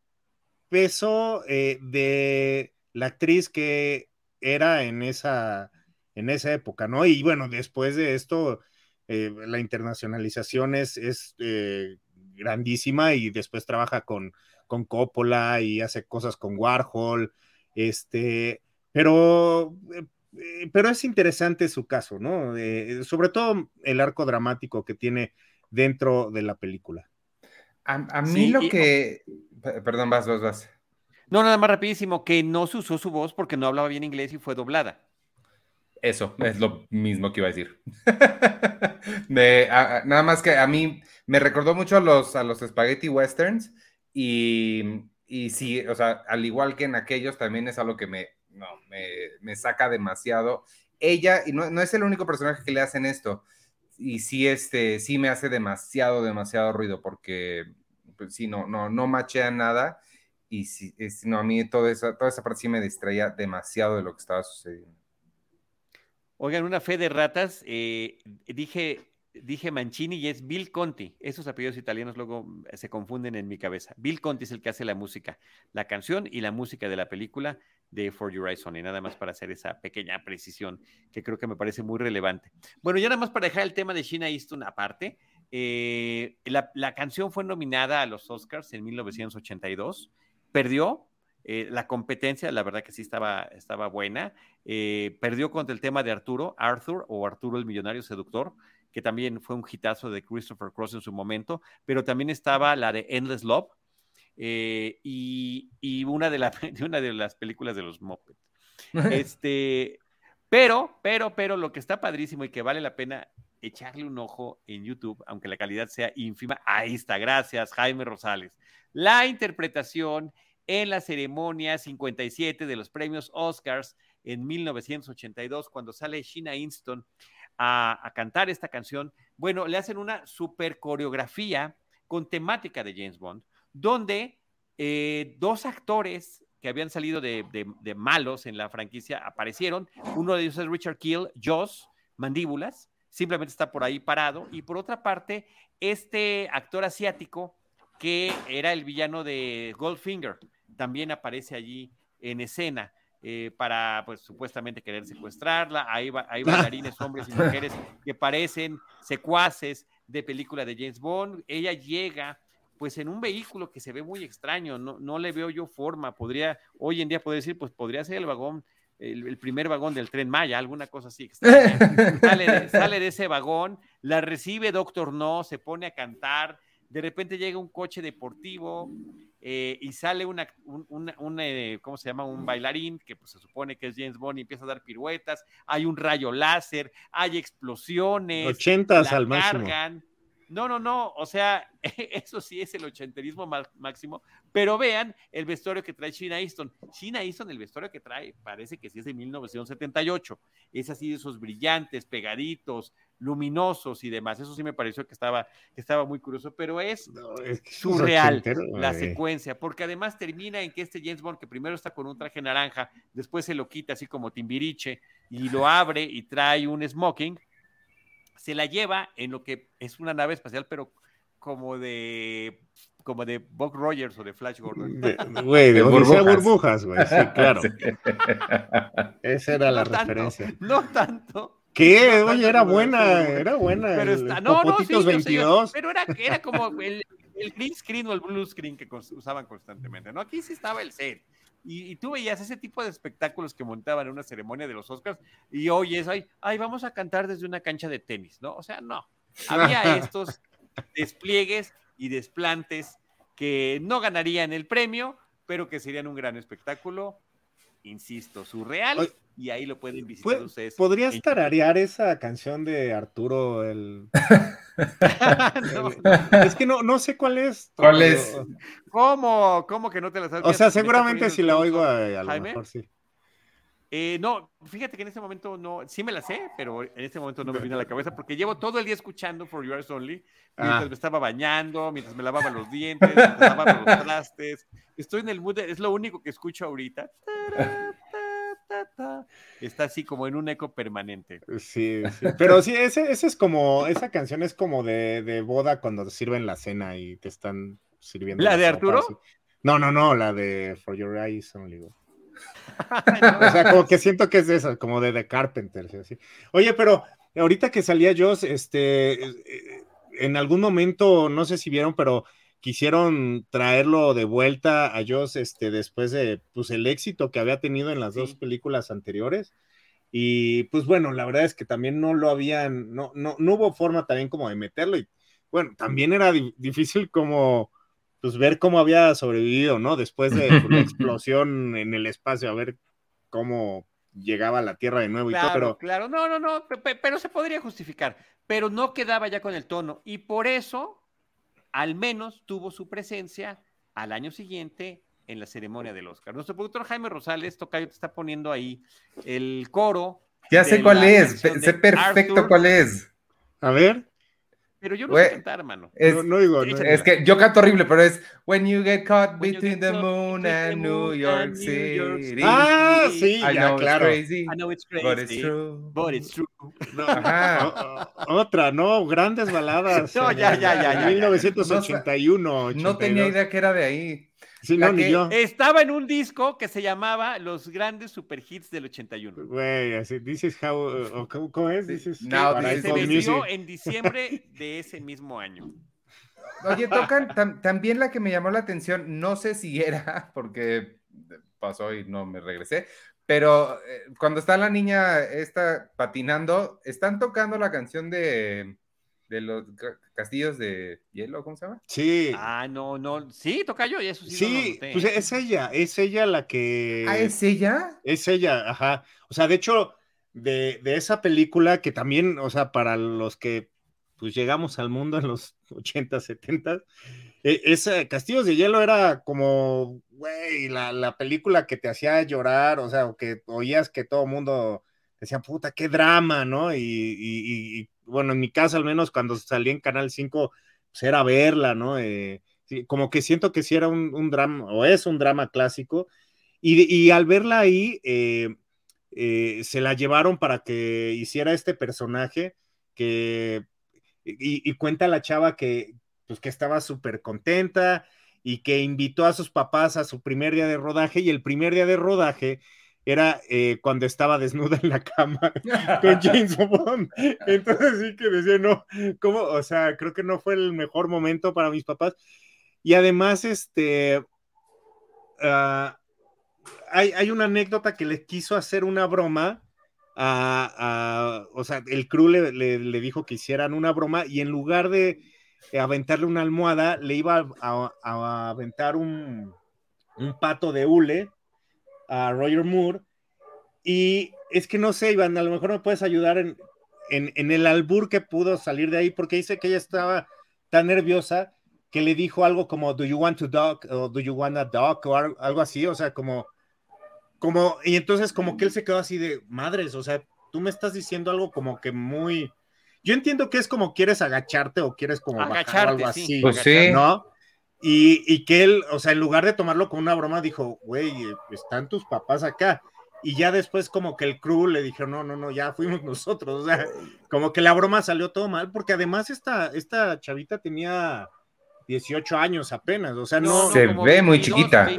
[SPEAKER 3] peso eh, de la actriz que era en esa, en esa época, ¿no? Y bueno, después de esto, eh, la internacionalización es, es eh, grandísima y después trabaja con, con Coppola y hace cosas con Warhol, este, pero, eh, pero es interesante su caso, ¿no? sobre todo el arco dramático que tiene dentro de la película.
[SPEAKER 4] A, mí lo que... Perdón, vas, vas, vas.
[SPEAKER 2] No, nada más rapidísimo, que no se usó su voz porque no hablaba bien inglés y fue doblada.
[SPEAKER 4] Eso, es lo mismo que iba a decir. nada más que a mí me recordó mucho a los, a los spaghetti westerns y, y sí, o sea, al igual que en aquellos, también es algo que me, no, me, saca demasiado. Ella, y no, no, es el único personaje que le hacen esto, y sí, este, sí me hace demasiado, demasiado ruido, porque pues, sí, no, no, no machea nada, y sí, no, a mí toda esa, toda esa parte sí me distraía demasiado de lo que estaba sucediendo.
[SPEAKER 2] Oigan, una fe de ratas, eh, dije, dije Mancini y es Bill Conti. Esos apellidos italianos luego eh, se confunden en mi cabeza. Bill Conti es el que hace la música, la canción y la música de la película de For Your Eyes Only, nada más para hacer esa pequeña precisión que creo que me parece muy relevante. Bueno, ya nada más para dejar el tema de Sheena Easton aparte, eh, la, la, canción fue nominada a los Oscars en 1982, perdió, eh, la competencia, la verdad que sí estaba, estaba buena. Eh, perdió contra el tema de Arturo, Arthur o Arturo el Millonario Seductor, que también fue un hitazo de Christopher Cross en su momento, pero también estaba la de Endless Love eh, y, una, de, una de las películas de los Muppets. Este, pero, pero, pero lo que está padrísimo y que vale la pena echarle un ojo en YouTube, aunque la calidad sea ínfima, ahí está, gracias Jaime Rosales. La interpretación en la ceremonia 57 de los premios Oscars en 1982, cuando sale Sheena Easton a, cantar esta canción. Bueno, le hacen una super coreografía con temática de James Bond, donde eh, dos actores que habían salido de, malos en la franquicia aparecieron. Uno de ellos es Richard Keel, Joss, Mandíbulas, simplemente está por ahí parado. Y por otra parte, este actor asiático que era el villano de Goldfinger, también aparece allí en escena. Eh, para, pues, supuestamente querer secuestrarla. Hay, hay bailarines, hombres y mujeres que parecen secuaces de película de James Bond. Ella llega, pues, en un vehículo que se ve muy extraño. No, no le veo yo forma. Podría, hoy en día podría decir, pues, podría ser el vagón, el, primer vagón del tren Maya, alguna cosa así. Sale de, sale de ese vagón, la recibe Doctor No, se pone a cantar de repente llega un coche deportivo eh, y sale una, un, eh, ¿cómo se llama? Un bailarín que pues, se supone que es James Bond y empieza a dar piruetas, hay un rayo láser, hay explosiones,
[SPEAKER 3] 80 al máximo.
[SPEAKER 2] No, no, no, o sea, eso sí es el ochenterismo máximo, pero vean el vestuario que trae Sheena Easton. Sheena Easton, el vestuario que trae, parece que sí es de 1978. Es así de esos brillantes, pegaditos, luminosos y demás. Eso sí me pareció que estaba, que estaba muy curioso, pero es, surreal la secuencia, porque además termina en que este James Bond, que primero está con un traje naranja, después se lo quita así como Timbiriche y lo abre y trae un smoking se la lleva en lo que es una nave espacial, pero como de como de Bob Rogers o de Flash Gordon.
[SPEAKER 3] Güey, de, burbujas. güey, sí, claro. Esa era la referencia.
[SPEAKER 2] no tanto.
[SPEAKER 3] ¿Qué? Oye, era buena, era buena.
[SPEAKER 2] Pero está, no, no, sí, 22. pero era, era como el, el green screen o el blue screen que usaban constantemente, ¿no? Aquí sí estaba el set. Y, tú veías ese tipo de espectáculos que montaban en una ceremonia de los Oscars y hoy es, ay, ay, vamos a cantar desde una cancha de tenis, ¿no? O sea, no. Había estos despliegues y desplantes que no ganarían el premio, pero que serían un gran espectáculo, insisto, surreal, y ahí lo pueden visitar ustedes.
[SPEAKER 3] ¿Podrías tararear esa canción de Arturo, el... Es que no, no sé cuál es.
[SPEAKER 4] ¿Cuál es?
[SPEAKER 2] ¿Cómo? ¿Cómo que no te la sabes?
[SPEAKER 3] O sea, seguramente si la oigo, a, lo mejor sí.
[SPEAKER 2] Eh, no, fíjate que en este momento no, sí me la sé, pero en este momento no me viene a la cabeza porque llevo todo el día escuchando For Yours Only mientras ah. me estaba bañando, mientras me lavaba los dientes, mientras lavaba los trastes. Estoy en el mood, es lo único que escucho ahorita. Está así como en un eco permanente.
[SPEAKER 3] Sí, sí. Pero sí, ese, ese, es como, esa canción es como de, de, boda cuando te sirven la cena y te están sirviendo.
[SPEAKER 2] ¿La, de Arturo?
[SPEAKER 3] No, no, no, la de For Your Eyes Only. o sea, como que siento que es de eso, como de The Carpenter. ¿sí? Oye, pero ahorita que salía Joss, este, eh, en algún momento, no sé si vieron, pero quisieron traerlo de vuelta a Joss este, después de pues, el éxito que había tenido en las dos películas anteriores. Y pues bueno, la verdad es que también no lo habían, no, no, no hubo forma también como de meterlo. Y bueno, también era difícil como pues ver cómo había sobrevivido, ¿no? Después de pues, la explosión en el espacio, a ver cómo llegaba a la Tierra de nuevo y todo, pero...
[SPEAKER 2] Claro, no, no, no, pero se podría justificar, pero no quedaba ya con el tono y por eso al menos tuvo su presencia al año siguiente en la ceremonia del Oscar. Nuestro productor Jaime Rosales, Tocayo, te está poniendo ahí el coro.
[SPEAKER 4] Ya sé cuál es, sé perfecto cuál es.
[SPEAKER 3] A ver.
[SPEAKER 2] Pero yo no sé cantar, hermano.
[SPEAKER 4] Es, no, digo, es que yo canto horrible, pero es When you get caught between the moon and New York City.
[SPEAKER 3] Ah, sí, I
[SPEAKER 4] know
[SPEAKER 3] claro.
[SPEAKER 4] It's crazy, I know it's crazy, but it's true.
[SPEAKER 2] But it's true.
[SPEAKER 3] Ajá. Otra, ¿no? Grandes baladas.
[SPEAKER 2] no, ya, ya, ya. ya
[SPEAKER 3] 1981.
[SPEAKER 4] No, tenía idea que era de ahí.
[SPEAKER 3] Sí, no, ni yo.
[SPEAKER 2] Estaba en un disco que se llamaba Los Grandes Super Hits del 81.
[SPEAKER 3] Güey, así, dices how, ¿cómo es? Dices
[SPEAKER 2] no, se vendió en diciembre de ese mismo año.
[SPEAKER 4] Oye, tocan también la que me llamó la atención, no sé si era, porque pasó y no me regresé, pero eh, cuando está la niña esta patinando, están tocando la canción de de los castillos de hielo, ¿cómo se llama?
[SPEAKER 3] Sí.
[SPEAKER 2] Ah, no, no, sí, toca yo, y eso sí.
[SPEAKER 3] Sí, pues es ella, es ella la que.
[SPEAKER 4] Ah, es ella.
[SPEAKER 3] Es ella, ajá. O sea, de hecho, de, esa película que también, o sea, para los que pues llegamos al mundo en los 80, 70, e, ese Castillos de Hielo era como, güey, la, la película que te hacía llorar, o sea, o que oías que todo el mundo decía, puta, qué drama, ¿no? Y, bueno, en mi casa al menos cuando salí en Canal 5, pues era verla, ¿no? Eh, como que siento que sí era un, drama, o es un drama clásico, y, al verla ahí, eh, eh, se la llevaron para que hiciera este personaje que, y, cuenta la chava que, pues que estaba súper contenta y que invitó a sus papás a su primer día de rodaje, y el primer día de rodaje era eh, cuando estaba desnuda en la cama con James Bond. Entonces sí que decía, no, ¿cómo? O sea, creo que no fue el mejor momento para mis papás. Y además, este, ah, hay, una anécdota que le quiso hacer una broma a, o sea, el crew le, le, dijo que hicieran una broma y en lugar de aventarle una almohada, le iba a, aventar un, un pato de hule a Roger Moore. Y es que no sé, Iván, a lo mejor me puedes ayudar en, en, el albur que pudo salir de ahí, porque dice que ella estaba tan nerviosa que le dijo algo como, ¿Do you want to dog? o ¿Do you want a dog? o algo así, o sea, como, como, y entonces como que él se quedó así de, madres, o sea, tú me estás diciendo algo como que muy, yo entiendo que es como quieres agacharte o quieres como
[SPEAKER 2] agacharte,
[SPEAKER 3] algo así,
[SPEAKER 4] pues sí.
[SPEAKER 3] ¿no? Y, que él, o sea, en lugar de tomarlo como una broma, dijo, güey, están tus papás acá. Y ya después como que el crew le dijo, no, no, no, ya fuimos nosotros. O sea, como que la broma salió todo mal, porque además esta, esta chavita tenía 18 años apenas, o sea, no...
[SPEAKER 4] se ve muy chiquita.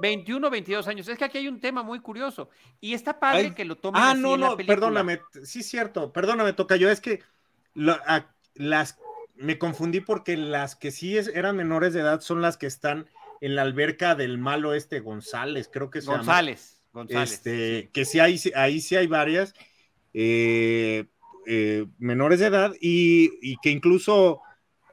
[SPEAKER 2] 21, 22 años. Es que aquí hay un tema muy curioso. Y está padre que lo tomen
[SPEAKER 3] Ah, no, no, perdóname, sí cierto, perdóname, toca yo, es que las me confundí porque las que sí es, eran menores de edad son las que están en la alberca del malo este González, creo que se
[SPEAKER 2] González,
[SPEAKER 3] llama. González. Este, que sí hay, ahí sí hay varias eh, eh, menores de edad y, y, que incluso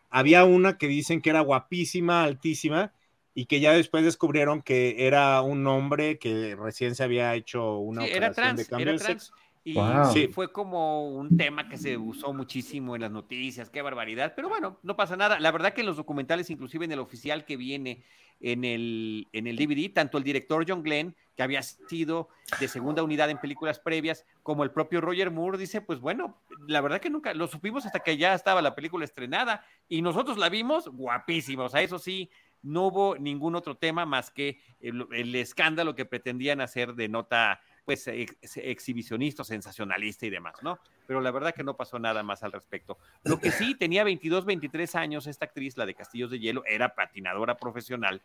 [SPEAKER 3] había una que dicen que era guapísima, altísima, y que ya después descubrieron que era un hombre que recién se había hecho una
[SPEAKER 2] sí, era trans, de cambio era trans. Y sí. fue como un tema que se usó muchísimo en las noticias, qué barbaridad, pero bueno, no pasa nada. La verdad que en los documentales, inclusive en el oficial que viene en el, en el DVD, tanto el director John Glenn, que había sido de segunda unidad en películas previas, como el propio Roger Moore, dice, pues bueno, la verdad que nunca lo supimos hasta que ya estaba la película estrenada y nosotros la vimos guapísima, o sea, eso sí, no hubo ningún otro tema más que el, el escándalo que pretendían hacer de nota pues exhibicionista, sensacionalista y demás, ¿no? Pero la verdad que no pasó nada más al respecto. Lo que sí, tenía 22, 23 años esta actriz, la de Castillos de Hielo, era patinadora profesional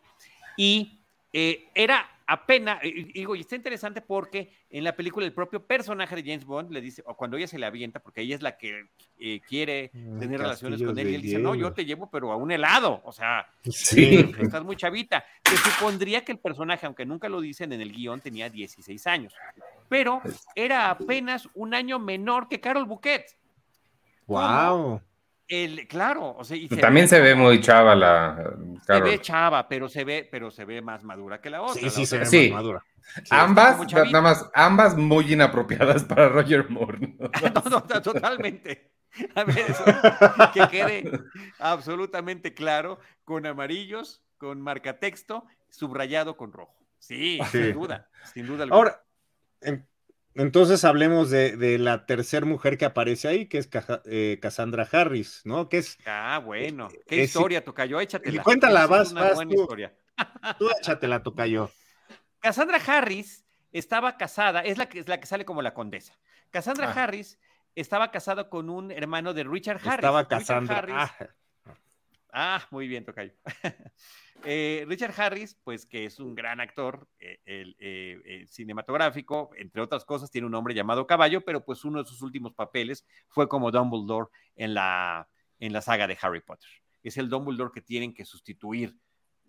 [SPEAKER 2] y Eh, era apenas, digo, y está interesante porque en la película el propio personaje de James Bond le dice, o cuando ella se le avienta, porque ella es la que eh, quiere mm, tener relaciones con él, y él dice, no, yo te llevo, pero a un helado, o sea, sí. estás muy chavita. Se supondría que el personaje, aunque nunca lo dicen en el guion, tenía 16 años, pero era apenas un año menor que Carol Bouquet.
[SPEAKER 3] ¡Wow!
[SPEAKER 2] El, claro, o sea,
[SPEAKER 4] también se ve muy chava la
[SPEAKER 2] Se ve chava, pero se ve, pero se ve más madura que la otra.
[SPEAKER 3] Sí, sí, se ve más madura.
[SPEAKER 4] ambas, nada más, ambas muy inapropiadas para Roger Moore.
[SPEAKER 2] ¿no? totalmente. A ver, eso, que quede absolutamente claro, con amarillos, con marcatexto, subrayado con rojo. Sí, sin duda, sin duda.
[SPEAKER 3] Alguna. Ahora, entonces hablemos de, la tercera mujer que aparece ahí, que es eh, Cassandra Harris, ¿no? Que es.
[SPEAKER 2] Ah, bueno. Eh, ¿Qué historia, Tocayo? Échatela.
[SPEAKER 3] Cuéntala, vas, vas. Tú, historia. tú échatela, Tocayo.
[SPEAKER 2] Cassandra Harris estaba casada, es la que, es la que sale como la condesa. Cassandra ah. Harris estaba casada con un hermano de Richard Harris.
[SPEAKER 3] Estaba Cassandra.
[SPEAKER 2] ah. Ah, muy bien, Tocayo. Eh, Richard Harris, pues que es un gran actor eh, eh, cinematográfico, entre otras cosas, tiene un nombre llamado Caballo, pero pues uno de sus últimos papeles fue como Dumbledore en la, en la saga de Harry Potter. Es el Dumbledore que tienen que sustituir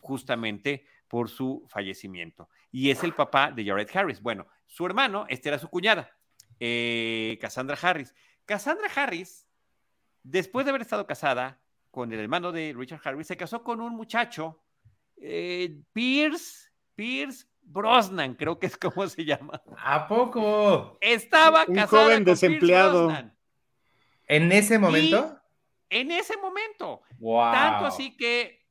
[SPEAKER 2] justamente por su fallecimiento. Y es el papá de Jared Harris. Bueno, su hermano, esta era su cuñada, Cassandra Harris. Cassandra Harris, después de haber estado casada con el hermano de Richard Harris, se casó con un muchacho eh, Pierce, Pierce Brosnan, creo que es como se llama.
[SPEAKER 4] ¿A poco?
[SPEAKER 2] Estaba Un casada joven desempleado.
[SPEAKER 4] ¿En ese momento?
[SPEAKER 2] en ese momento. Tanto así que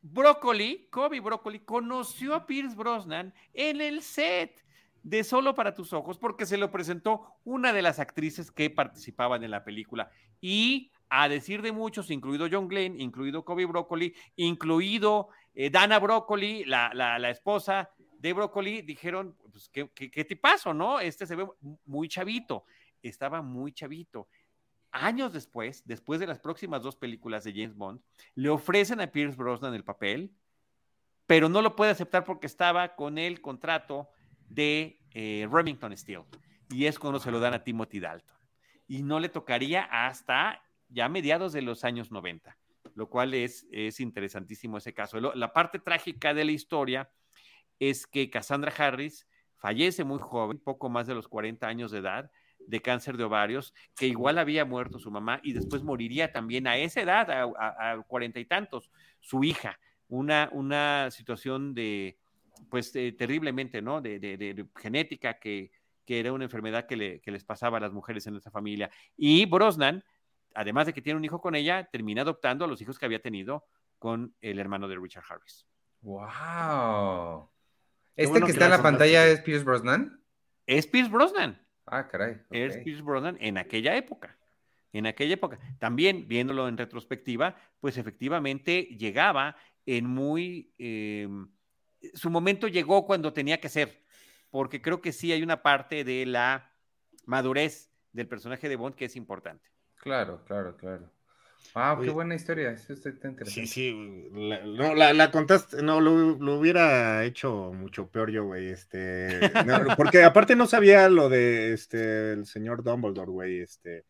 [SPEAKER 2] Broccoli, Kobe Broccoli, conoció a Pierce Brosnan en el set de Solo para tus ojos porque se lo presentó una de las actrices que participaban en la película y a decir de muchos, incluido John Glenn, incluido Kobe Broccoli, incluido eh, Dana Broccoli, la, la, esposa de Broccoli, dijeron, pues, ¿qué, qué, qué tipazo, ¿no? Este se ve muy chavito, estaba muy chavito. Años después, después de las próximas dos películas de James Bond, le ofrecen a Pierce Brosnan el papel, pero no lo puede aceptar porque estaba con el contrato de eh, Remington Steel. Y es cuando se lo dan a Timothy Dalton. Y no le tocaría hasta ya a mediados de los años 90, lo cual es, es interesantísimo ese caso. La parte trágica de la historia es que Cassandra Harris fallece muy joven, poco más de los 40 años de edad, de cáncer de ovarios, que igual había muerto su mamá y después moriría también a esa edad, a cuarenta y tantos, su hija. Una, una situación de, pues terriblemente, ¿no? De, genética que, que, era una enfermedad que, le, que les pasaba a las mujeres en esa familia. Y Brosnan además de que tiene un hijo con ella, termina adoptando a los hijos que había tenido con el hermano de Richard Harris.
[SPEAKER 4] ¡Wow! ¿Este que, está en la pantalla es Pierce Brosnan?
[SPEAKER 2] Es Pierce Brosnan.
[SPEAKER 4] Ah, caray.
[SPEAKER 2] Es Pierce Brosnan en aquella época. En aquella época. También, viéndolo en retrospectiva, pues efectivamente llegaba en muy... Em, su momento llegó cuando tenía que ser, porque creo que sí hay una parte de la madurez del personaje de Bond que es importante.
[SPEAKER 4] Claro, claro, claro. Wow, qué buena historia. Eso está interesante.
[SPEAKER 3] Sí, sí. no, la, contaste, no, lo, hubiera hecho mucho peor yo, güey. Este, porque aparte no sabía lo de este el señor Dumbledore, güey. Este,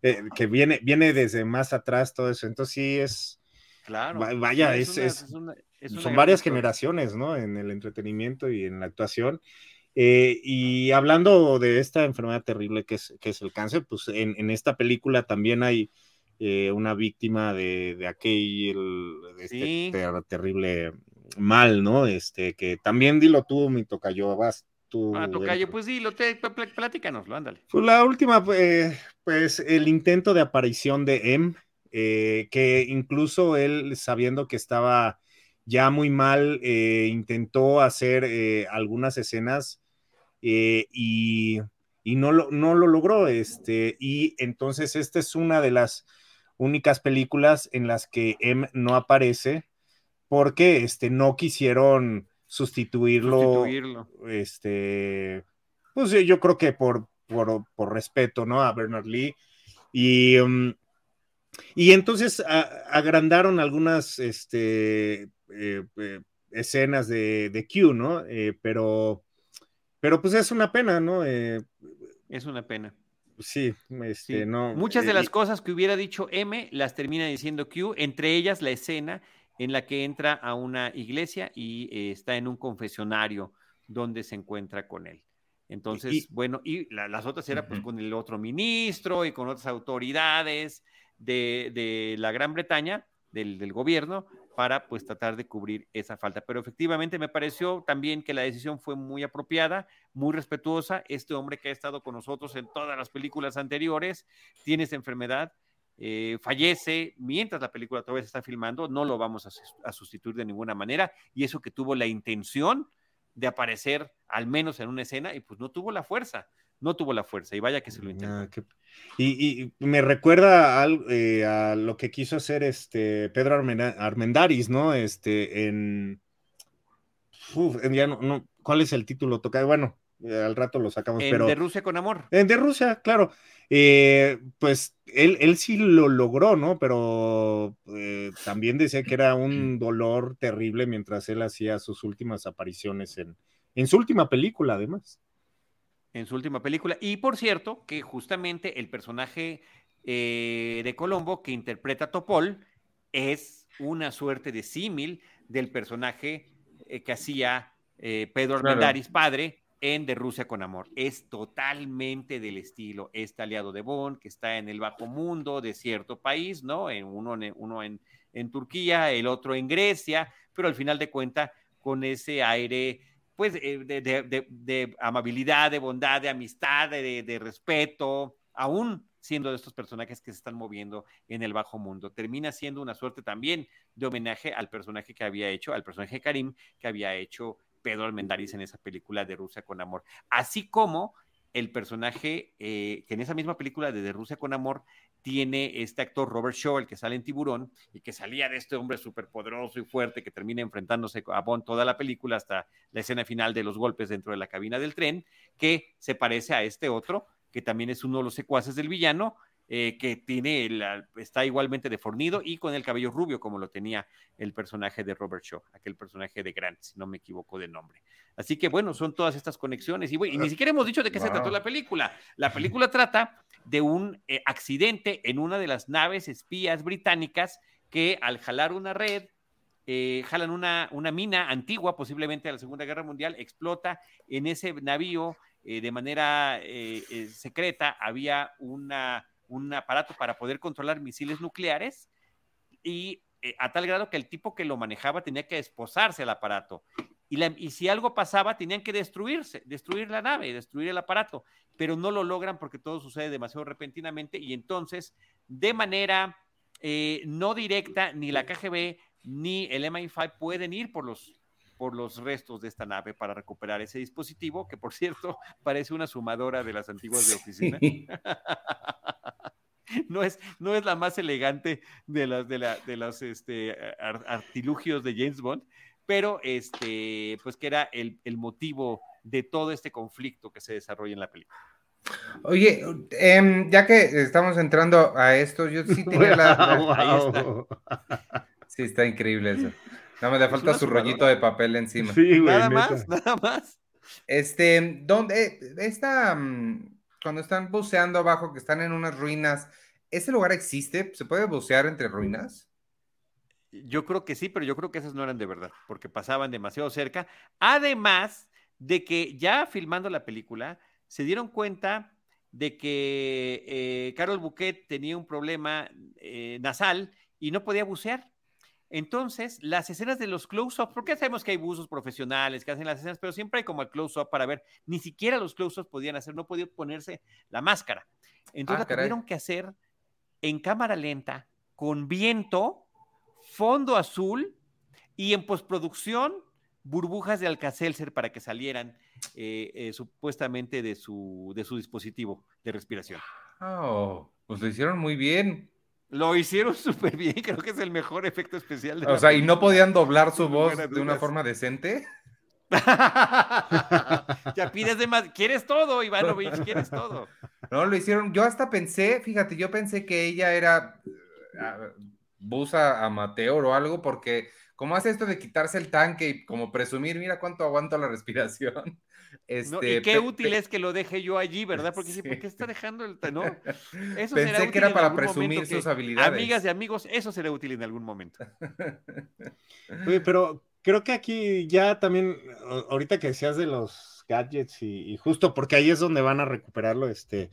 [SPEAKER 3] eh, que viene, viene desde más atrás todo eso. Entonces sí es. Claro. Vaya, es, es, son varias generaciones, ¿no? En el entretenimiento y en la actuación. Eh, y hablando de esta enfermedad terrible que es, que es el cáncer, pues en, esta película también hay eh, una víctima de, de aquel este terrible mal, ¿no? Este, que también dilo tú, mi tocayo, vas tú.
[SPEAKER 2] Ah, tocayo, pues dilo, te, platícanoslo, ándale.
[SPEAKER 3] Pues la última, eh, pues el intento de aparición de M, que incluso él, sabiendo que estaba ya muy mal, intentó hacer algunas escenas eh, y, no, lo, no lo logró. Este, y entonces esta es una de las únicas películas en las que M no aparece porque este, no quisieron sustituirlo, Este, pues yo creo que por, por, respeto, ¿no? A Bernard Lee. Y, um, y entonces agrandaron algunas este, eh, eh, escenas de, de Q, ¿no? Eh, pero, pero pues es una pena, ¿no?
[SPEAKER 2] es una pena.
[SPEAKER 3] Sí, este, no.
[SPEAKER 2] Muchas de las cosas que hubiera dicho M las termina diciendo Q, entre ellas la escena en la que entra a una iglesia y está en un confesionario donde se encuentra con él. Entonces, bueno, y las otras eran pues con el otro ministro y con otras autoridades de, la Gran Bretaña, del, gobierno, para pues tratar de cubrir esa falta. Pero efectivamente me pareció también que la decisión fue muy apropiada, muy respetuosa. Este hombre que ha estado con nosotros en todas las películas anteriores tiene esa enfermedad, eh, fallece mientras la película todavía se está filmando, no lo vamos a, a sustituir de ninguna manera y eso que tuvo la intención de aparecer al menos en una escena y pues no tuvo la fuerza, no tuvo la fuerza y vaya que se lo intentó.
[SPEAKER 3] y, me recuerda eh, a lo que quiso hacer este Pedro Armendaris, ¿no? Este, en... ya no, ¿Cuál es el título? Toca, bueno, al rato lo sacamos, pero...
[SPEAKER 2] De Rusia con amor.
[SPEAKER 3] de Rusia, claro. Eh, pues él, él, sí lo logró, ¿no? Pero eh, también decía que era un dolor terrible mientras él hacía sus últimas apariciones en, en su última película, además.
[SPEAKER 2] En su última película. Y por cierto, que justamente el personaje eh, de Colombo que interpreta Topol es una suerte de símil del personaje que hacía Pedro Armendáriz padre en De Rusia con Amor. Es totalmente del estilo. Este aliado de Bond, que está en el bajo mundo de cierto país, ¿no? En uno, uno en, en Turquía, el otro en Grecia, pero al final de cuentas, con ese aire, pues, eh, de, de, de, amabilidad, de bondad, de amistad, de, respeto, aún siendo de estos personajes que se están moviendo en el bajo mundo. Termina siendo una suerte también de homenaje al personaje que había hecho, al personaje Karim, que había hecho Pedro Almendaris en esa película de Rusia con Amor. Así como el personaje eh, que en esa misma película de, Rusia con Amor tiene este actor Robert Shaw, el que sale en Tiburón, y que salía de este hombre súper poderoso y fuerte que termina enfrentándose a Bond toda la película hasta la escena final de los golpes dentro de la cabina del tren, que se parece a este otro, que también es uno de los secuaces del villano, eh, que tiene está igualmente defornido y con el cabello rubio como lo tenía el personaje de Robert Shaw, aquel personaje de Grant, si no me equivoco de nombre. Así que bueno, son todas estas conexiones y, ni siquiera hemos dicho de qué se trató la película. La película trata de un eh, accidente en una de las naves espías británicas que al jalar una red eh, jalan una, una, mina antigua, posiblemente de la Segunda Guerra Mundial, explota en ese navío de manera secreta. Había una un aparato para poder controlar misiles nucleares y eh, a tal grado que el tipo que lo manejaba tenía que esposarse al aparato. Y, y, si algo pasaba, tenían que destruirse, destruir la nave, destruir el aparato, pero no lo logran porque todo sucede demasiado repentinamente y entonces, de manera eh, no directa, ni la KGB ni el MI5 pueden ir por los, por los restos de esta nave para recuperar ese dispositivo, que por cierto parece una sumadora de las antiguas de oficina. no es, no es la más elegante de las de, la, de los este, artilugios de James Bond, pero este, pues que era el, el, motivo de todo este conflicto que se desarrolla en la película.
[SPEAKER 4] Oye, em, ya que estamos entrando a esto, yo sí tenía la. Sí, está increíble eso. Nada más le falta su rollito de papel encima.
[SPEAKER 2] nada más, nada más.
[SPEAKER 4] Este, ¿dónde? Esta, mm, cuando están buceando abajo, que están en unas ruinas, ¿ese lugar existe? ¿Se puede bucear entre ruinas?
[SPEAKER 2] Yo creo que sí, pero yo creo que esas no eran de verdad, porque pasaban demasiado cerca. Además de que ya filmando la película, se dieron cuenta de que eh, Carol Bouquet tenía un problema eh, nasal y no podía bucear. Entonces, las escenas de los close-ups, porque sabemos que hay buzos profesionales que hacen las escenas, pero siempre hay como el close-up para ver, ni siquiera los close-ups podían hacer, no podían ponerse la máscara. Entonces, ah, tuvieron que hacer en cámara lenta, con viento, fondo azul y en postproducción, burbujas de Alcacelser para que salieran eh, eh, supuestamente de su, de su dispositivo de respiración.
[SPEAKER 4] Oh, pues lo hicieron muy bien.
[SPEAKER 2] Lo hicieron súper bien, creo que es el mejor efecto especial.
[SPEAKER 4] De o sea, ¿y no podían doblar su voz de una forma decente?
[SPEAKER 2] ya pides de más, quieres todo, Ivanovich, quieres todo.
[SPEAKER 4] No, lo hicieron, yo hasta pensé, fíjate, yo pensé que ella era uh, busa amateur o algo, porque como hace esto de quitarse el tanque y como presumir, mira cuánto aguanto la respiración.
[SPEAKER 2] Este, y qué útil es que lo deje yo allí, ¿verdad? Porque sí, ¿por qué está dejando el no?
[SPEAKER 4] Eso Pensé que era para presumir sus habilidades.
[SPEAKER 2] Amigas y amigos, eso será útil en algún momento.
[SPEAKER 3] Oye, pero creo que aquí ya también, ahorita que decías de los gadgets y, justo porque ahí es donde van a recuperarlo, este,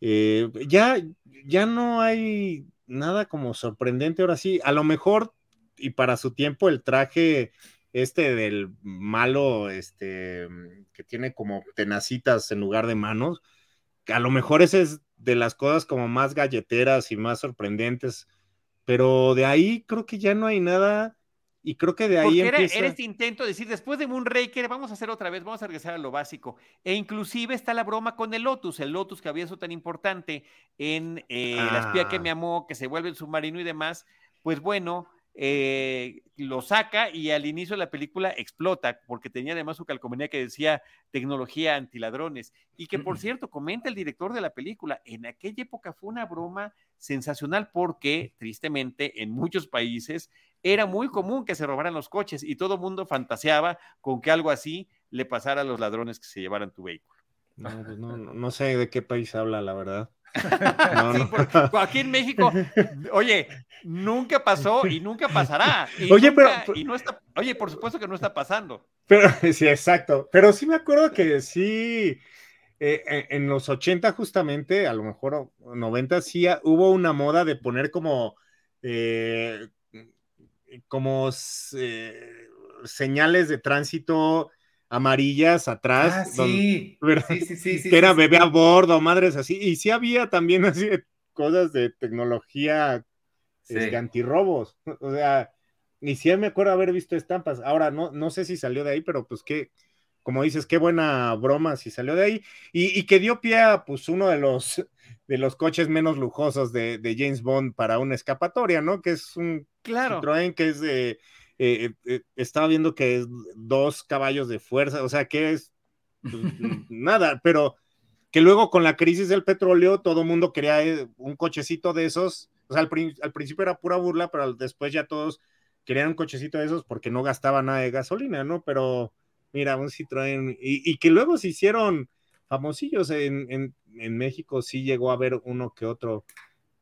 [SPEAKER 3] eh, ya, ya no hay nada como sorprendente ahora sí. A lo mejor, y para su tiempo, el traje este del malo, este, que tiene como tenacitas en lugar de manos, que a lo mejor ese es de las cosas como más galleteras y más sorprendentes, pero de ahí creo que ya no hay nada. Y creo que de ahí
[SPEAKER 2] Porque era, este intento de decir, después de Moonraker, vamos a hacer otra vez, vamos a regresar a lo básico. E inclusive está la broma con el Lotus, el Lotus que había sido tan importante en eh, La espía que ah. me amó, que se vuelve el submarino y demás. Pues bueno, eh, lo saca y al inicio de la película explota, porque tenía además su calcomanía que decía tecnología antiladrones. Y que, por cierto, comenta el director de la película, en aquella época fue una broma sensacional porque, tristemente, en muchos países era muy común que se robaran los coches y todo el mundo fantaseaba con que algo así le pasara a los ladrones que se llevaran tu vehículo.
[SPEAKER 3] No, pues no, no sé de qué país habla, la verdad.
[SPEAKER 2] Aquí en México, oye, nunca pasó y nunca pasará.
[SPEAKER 3] oye, pero.
[SPEAKER 2] Y no está, oye, por supuesto que no está pasando.
[SPEAKER 3] Pero, sí, exacto. Pero sí me acuerdo que sí, eh, eh, en los 80 justamente, a lo mejor 90, sí hubo una moda de poner como. Eh, como señales de tránsito amarillas atrás.
[SPEAKER 4] Ah, sí. sí, sí, sí,
[SPEAKER 3] Que era bebé a bordo, madres así. Y sí había también así cosas de tecnología este, antirrobos. O sea, ni sí me acuerdo haber visto estampas. Ahora, no, no sé si salió de ahí, pero pues qué, como dices, qué buena broma si salió de ahí. Y, que dio pie a pues uno de los, de los coches menos lujosos de, de James Bond para una escapatoria, ¿no? Que es un
[SPEAKER 2] claro.
[SPEAKER 3] Citroën que es de eh, eh, estaba viendo que es dos caballos de fuerza, o sea, que es pues, nada, pero que luego con la crisis del petróleo todo el mundo quería eh, un cochecito de esos, o sea, al, principio era pura burla, pero después ya todos querían un cochecito de esos porque no gastaba nada de gasolina, ¿no? Pero mira, un Citroën, y, y que luego se hicieron famosillos en, en, en, México, sí llegó a haber uno que otro,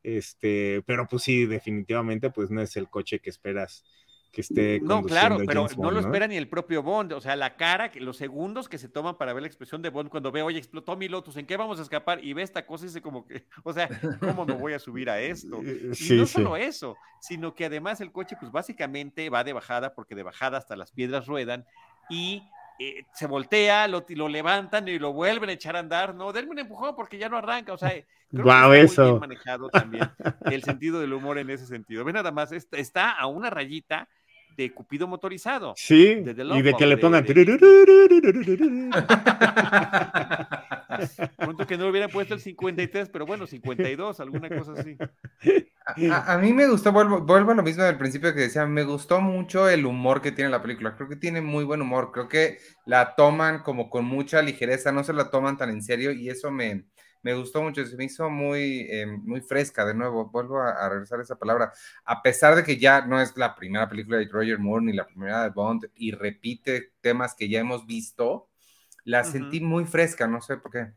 [SPEAKER 3] este, pero pues sí, definitivamente, pues no es el coche que esperas que esté.
[SPEAKER 2] No, claro, pero no lo espera ni el propio Bond. O sea, la cara, los segundos que se toman para ver la expresión de Bond cuando ve, oye, explotó mi Lotus, ¿en qué vamos a escapar? Y ve esta cosa y dice como que, o sea, ¿cómo me voy a subir a esto? Eh, y no solo eso, sino que además el coche, pues básicamente va de bajada, porque de bajada hasta las piedras ruedan y eh, se voltea, lo, lo, levantan y lo vuelven a echar a andar. No, denme un empujón porque ya no arranca. O sea,
[SPEAKER 3] creo que está muy bien
[SPEAKER 2] manejado también el sentido del humor en ese sentido. Ve nada más, está a una rayita de Cupido motorizado.
[SPEAKER 3] Sí, y de que le pongan...
[SPEAKER 2] Punto que no hubiera puesto el 53, pero bueno, 52, alguna cosa así.
[SPEAKER 4] A, mí me gustó, vuelvo, vuelvo a lo mismo del principio que decía, me gustó mucho el humor que tiene la película. Creo que tiene muy buen humor. Creo que la toman como con mucha ligereza, no se la toman tan en serio y eso me, me gustó mucho, se me hizo muy, eh, muy fresca, de nuevo, vuelvo a, regresar a esa palabra, a pesar de que ya no es la primera película de Roger Moore ni la primera de Bond y repite temas que ya hemos visto, la sentí muy fresca, no sé por qué.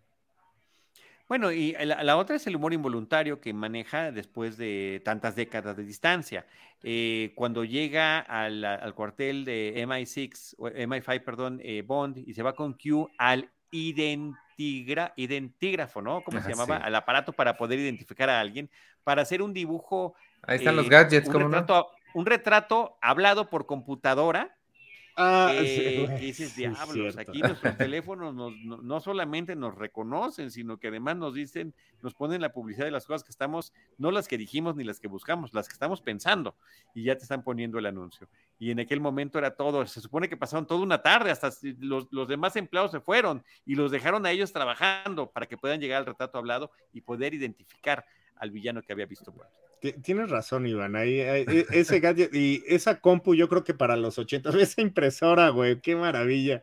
[SPEAKER 2] Bueno, y la, otra es el humor involuntario que maneja después de tantas décadas de distancia. Eh, cuando llega al, cuartel de MI6, MI5, perdón, eh, Bond, y se va con Q al identificar identigráfo, ¿no? ¿Cómo se llamaba? Al aparato para poder identificar a alguien, para hacer un dibujo.
[SPEAKER 4] Ahí están los eh, gadgets,
[SPEAKER 2] un retrato, Un retrato hablado por computadora Ah, eh, dices, diablos, aquí nuestros teléfonos no, solamente nos reconocen, sino que además nos dicen, nos ponen la publicidad de las cosas que estamos, no las que dijimos ni las que buscamos, las que estamos pensando, y ya te están poniendo el anuncio. Y en aquel momento era todo, se supone que pasaron toda una tarde, hasta los, los demás empleados se fueron y los dejaron a ellos trabajando para que puedan llegar al retrato hablado y poder identificar al villano que había visto.
[SPEAKER 3] Tienes razón, Iván. Ahí, e, ese gadget y esa compu, yo creo que para los 80, esa impresora, güey, qué maravilla.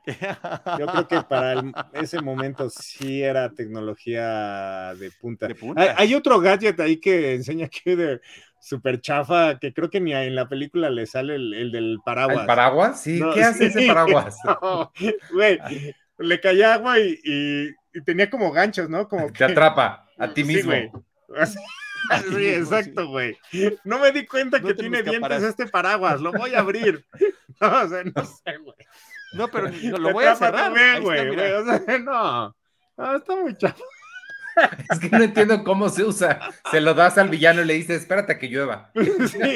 [SPEAKER 3] Yo creo que para ese momento sí era tecnología de punta. Hay, otro gadget ahí que enseña que de super chafa, que creo que ni en la película le sale el, del paraguas. ¿El
[SPEAKER 4] paraguas? Sí, ¿qué hace ese paraguas?
[SPEAKER 3] güey, le caía agua y, tenía como ganchos, ¿no? Como
[SPEAKER 4] Te atrapa a ti mismo.
[SPEAKER 3] Sí, exacto, güey. No me di cuenta que tiene dientes este paraguas, lo voy a abrir. No, o sea, no sé, güey.
[SPEAKER 2] No, pero lo voy a cerrar.
[SPEAKER 3] güey, O sea, no. no. está muy chato.
[SPEAKER 4] Es que no entiendo cómo se usa. Se lo das al villano y le dices, espérate a que llueva. Sí.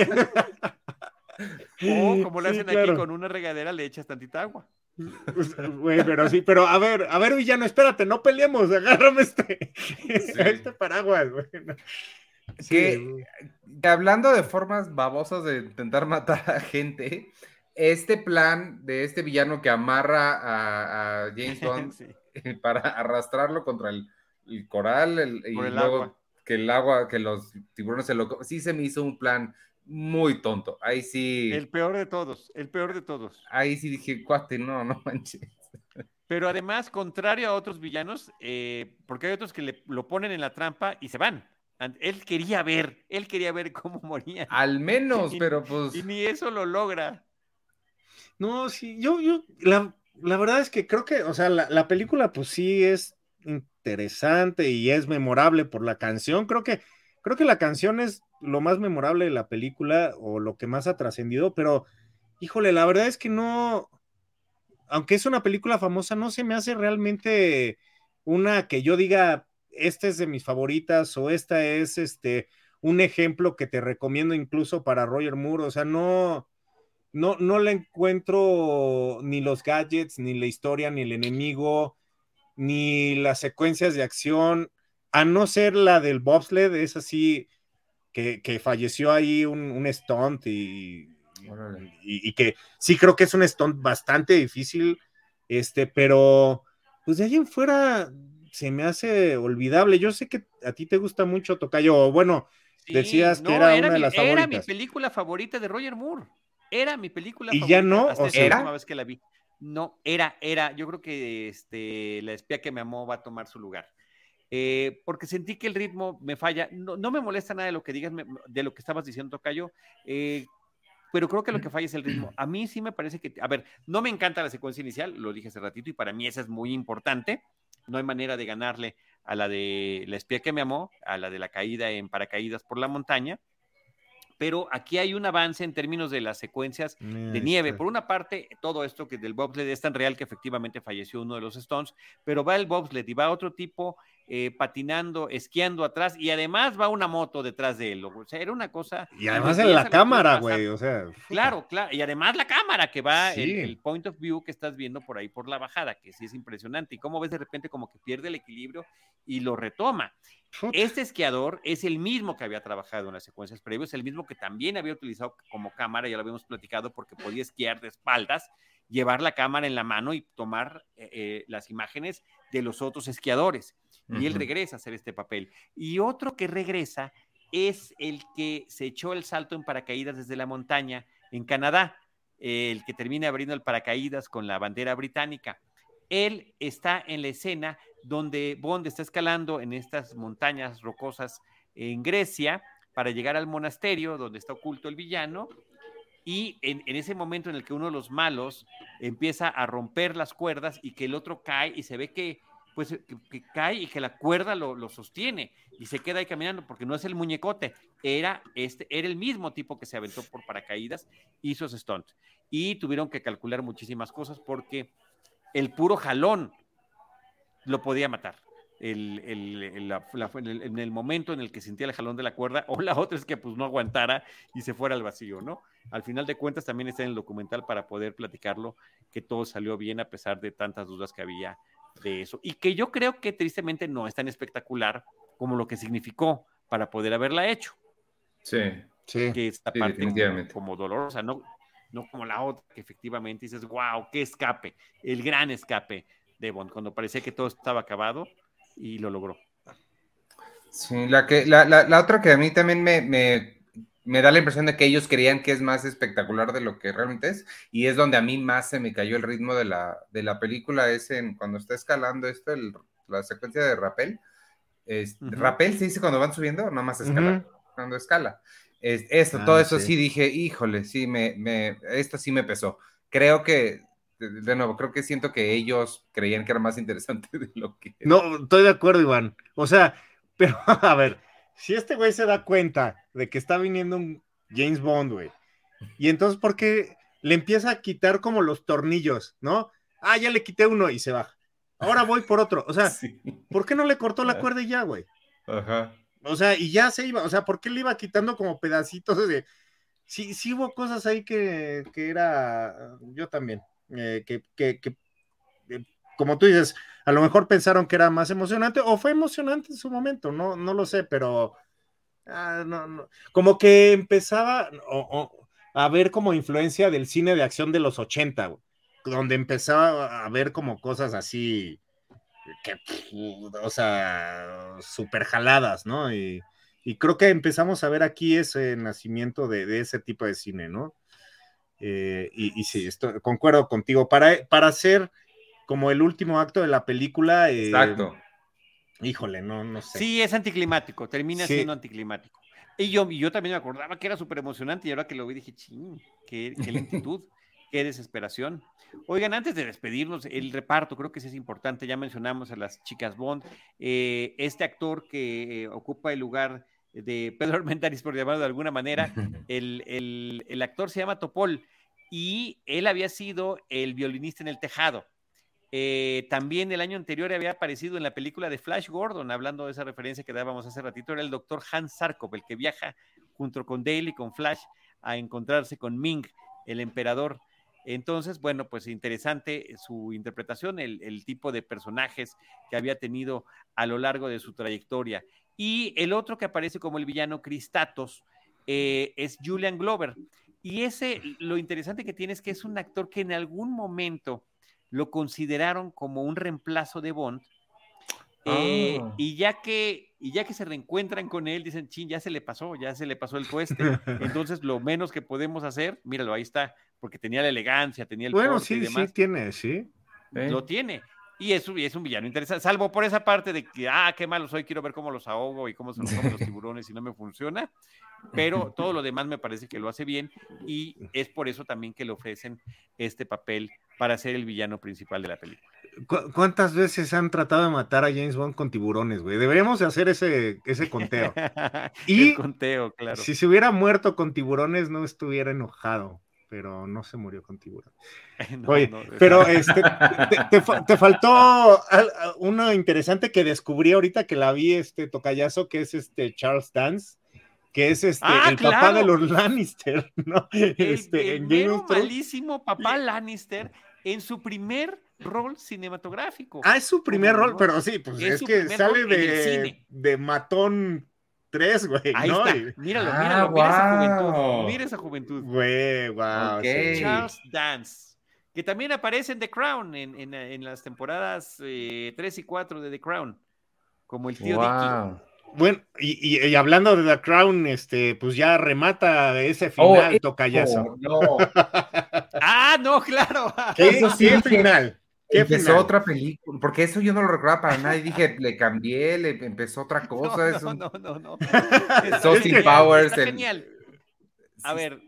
[SPEAKER 2] O como le hacen aquí con una regadera, le echas tantita agua.
[SPEAKER 3] Pues, güey, pero sí, pero a ver, a ver, villano, espérate, no peleemos, agárrame este, este paraguas, güey.
[SPEAKER 4] Que, hablando de formas babosas de intentar matar a gente, este plan de este villano que amarra a, James Bond para arrastrarlo contra el, coral y luego que el agua, que los tiburones se lo... Sí se me hizo un plan muy tonto. Ahí sí...
[SPEAKER 2] El peor de todos, el peor de todos.
[SPEAKER 4] Ahí sí dije, cuate, no, no manches.
[SPEAKER 2] Pero además, contrario a otros villanos, eh, porque hay otros que le, lo ponen en la trampa y se van. Él quería ver, él quería ver cómo moría.
[SPEAKER 4] Al menos, pero pues.
[SPEAKER 2] Y ni eso lo logra.
[SPEAKER 3] No, sí, yo, yo, la, verdad es que creo que, o sea, la, película, pues sí es interesante y es memorable por la canción. Creo que, creo que la canción es lo más memorable de la película o lo que más ha trascendido, pero, híjole, la verdad es que no, aunque es una película famosa, no se me hace realmente una que yo diga, esta es de mis favoritas o esta es este un ejemplo que te recomiendo incluso para Roger Moore, o sea, no, no, no le encuentro ni los gadgets, ni la historia, ni el enemigo, ni las secuencias de acción, a no ser la del bobsled, es así, que, falleció ahí un, un stunt y, y, que sí creo que es un stunt bastante difícil, este, pero pues de ahí en fuera se me hace olvidable. Yo sé que a ti te gusta mucho Tocayo, bueno, decías que era, una de las favoritas.
[SPEAKER 2] Era mi película favorita de Roger Moore. Era mi película
[SPEAKER 3] ¿Y favorita. ¿Y ya no?
[SPEAKER 2] o sea, la última vez que la vi. No, era, era. Yo creo que este, la espía que me amó va a tomar su lugar. Eh, porque sentí que el ritmo me falla. No, no, me molesta nada de lo que digas, de lo que estabas diciendo, Tocayo. Eh, pero creo que lo que falla es el ritmo. A mí sí me parece que, a ver, no me encanta la secuencia inicial, lo dije hace ratito, y para mí esa es muy importante no hay manera de ganarle a la de la espía que me amó, a la de la caída en paracaídas por la montaña. Pero aquí hay un avance en términos de las secuencias de nieve. Por una parte, todo esto que del bobsled es tan real que efectivamente falleció uno de los Stones, pero va el bobsled y va otro tipo eh, patinando, esquiando atrás y además va una moto detrás de él. O sea, era una cosa.
[SPEAKER 3] Y además en la cámara, güey, o sea.
[SPEAKER 2] Claro, claro. Y además la cámara que va, el, point of view que estás viendo por ahí por la bajada, que sí es impresionante. Y cómo ves de repente como que pierde el equilibrio y lo retoma. Este esquiador es el mismo que había trabajado en las secuencias previas, el mismo que también había utilizado como cámara, ya lo habíamos platicado, porque podía esquiar de espaldas, llevar la cámara en la mano y tomar eh, eh, las imágenes de los otros esquiadores y él regresa a hacer este papel. Y otro que regresa es el que se echó el salto en paracaídas desde la montaña en Canadá, el que termina abriendo el paracaídas con la bandera británica. Él está en la escena donde Bond está escalando en estas montañas rocosas en Grecia para llegar al monasterio donde está oculto el villano. Y en, ese momento en el que uno de los malos empieza a romper las cuerdas y que el otro cae y se ve que pues que, cae y que la cuerda lo, sostiene y se queda ahí caminando porque no es el muñecote, era, este, era el mismo tipo que se aventó por paracaídas, hizo ese stunt. Y tuvieron que calcular muchísimas cosas porque el puro jalón lo podía matar. El, en el momento en el que sentía el jalón de la cuerda, o la otra es que pues no aguantara y se fuera al vacío, ¿no? Al final de cuentas también está en el documental para poder platicarlo, que todo salió bien a pesar de tantas dudas que había de eso. Y que yo creo que tristemente no es tan espectacular como lo que significó para poder haberla hecho.
[SPEAKER 4] Sí, sí.
[SPEAKER 2] Que esta parte como, como, dolorosa, no, no como la otra, que efectivamente dices, wow, qué escape, el gran escape de Bond, cuando parecía que todo estaba acabado y lo logró.
[SPEAKER 4] Sí, la, que, la, la, otra que a mí también me, me, me, da la impresión de que ellos creían que es más espectacular de lo que realmente es, y es donde a mí más se me cayó el ritmo de la, de la película, es en cuando está escalando esto, el, la secuencia de rappel. Es, Rappel se dice cuando van subiendo, nada más escala, cuando escala. Es, esto, todo ah, eso sí. dije, híjole, sí, me, me, esto sí me pesó. Creo que de nuevo, creo que siento que ellos creían que era más interesante de lo que.
[SPEAKER 3] No, estoy de acuerdo, Iván. O sea, pero a ver, si este güey se da cuenta de que está viniendo un James Bond, güey, y entonces, ¿por qué le empieza a quitar como los tornillos, no? Ah, ya le quité uno y se baja. Ahora voy por otro. O sea, ¿por qué no le cortó la cuerda y ya, güey? Ajá. O sea, y ya se iba, o sea, ¿por qué le iba quitando como pedacitos de... Sí, sí hubo cosas ahí que, que era, yo también, eh, que, que, eh, como tú dices, a lo mejor pensaron que era más emocionante o fue emocionante en su momento, no, no lo sé, pero ah, no, como que empezaba a ver como influencia del cine de acción de los 80, donde empezaba a ver como cosas así, que, o sea, súper jaladas, ¿no? Y, creo que empezamos a ver aquí ese nacimiento de, de ese tipo de cine, ¿no? Eh, y, sí, concuerdo contigo. Para, para hacer como el último acto de la película. Eh, Exacto. Híjole, no, no sé.
[SPEAKER 2] Sí, es anticlimático, termina siendo anticlimático. Y yo, yo también me acordaba que era súper emocionante y ahora que lo vi dije, ching, qué, lentitud, qué desesperación. Oigan, antes de despedirnos, el reparto creo que sí es importante, ya mencionamos a las chicas Bond, eh, este actor que ocupa el lugar de Pedro Armendáriz, por llamarlo de alguna manera. El, actor se llama Topol y él había sido el violinista en el tejado. Eh, también el año anterior había aparecido en la película de Flash Gordon, hablando de esa referencia que dábamos hace ratito, era el doctor Hans Sarkov, el que viaja junto con Dale y con Flash a encontrarse con Ming, el emperador. Entonces, bueno, pues interesante su interpretación, el, el, tipo de personajes que había tenido a lo largo de su trayectoria. Y el otro que aparece como el villano Cristatos eh, es Julian Glover. Y ese, lo interesante que tiene es que es un actor que en algún momento lo consideraron como un reemplazo de Bond. Eh, ah. y, ya que, y ya que se reencuentran con él, dicen, chin, ya se le pasó, ya se le pasó el cueste. Entonces, lo menos que podemos hacer, míralo, ahí está, porque tenía la elegancia, tenía el
[SPEAKER 3] bueno, sí, sí, tiene, sí.
[SPEAKER 2] Lo tiene. Y es, es un villano interesante, salvo por esa parte de que, ah, qué malo soy, quiero ver cómo los ahogo y cómo se los comen los tiburones y no me funciona. Pero todo lo demás me parece que lo hace bien y es por eso también que le ofrecen este papel para ser el villano principal de la película.
[SPEAKER 3] ¿Cuántas veces han tratado de matar a James Bond con tiburones, güey? Deberíamos hacer ese, ese conteo.
[SPEAKER 2] y conteo, claro.
[SPEAKER 3] Si se hubiera muerto con tiburones, no estuviera enojado pero no se murió con tiburón. Oye, pero este, te, faltó uno interesante que descubrí ahorita que la vi, este tocayazo, que es este Charles Dance, que es este ah, el papá de los Lannister, ¿no?
[SPEAKER 2] El, este, malísimo papá Lannister en su primer rol cinematográfico.
[SPEAKER 3] Ah, es su primer rol, pero sí, pues es, que sale de, de matón tres, güey. Ahí está.
[SPEAKER 2] Míralo, ah, míralo, mira esa juventud. Mira esa juventud.
[SPEAKER 3] Güey, wow.
[SPEAKER 2] Charles Dance. Que también aparece en The Crown, en, en, en las temporadas eh, 3 y 4 de The Crown. Como el tío wow. Dicky.
[SPEAKER 3] Bueno, y, y, hablando de The Crown, este, pues ya remata ese oh, final, tocayazo. No.
[SPEAKER 2] ah, no, claro.
[SPEAKER 3] ¿Qué, ¿Qué final?
[SPEAKER 4] Empezó otra película, porque eso yo no lo recordaba para nada y dije, le cambié, le empezó otra cosa.
[SPEAKER 2] No, no, no, no,
[SPEAKER 4] Austin Powers.
[SPEAKER 2] Genial. A ver,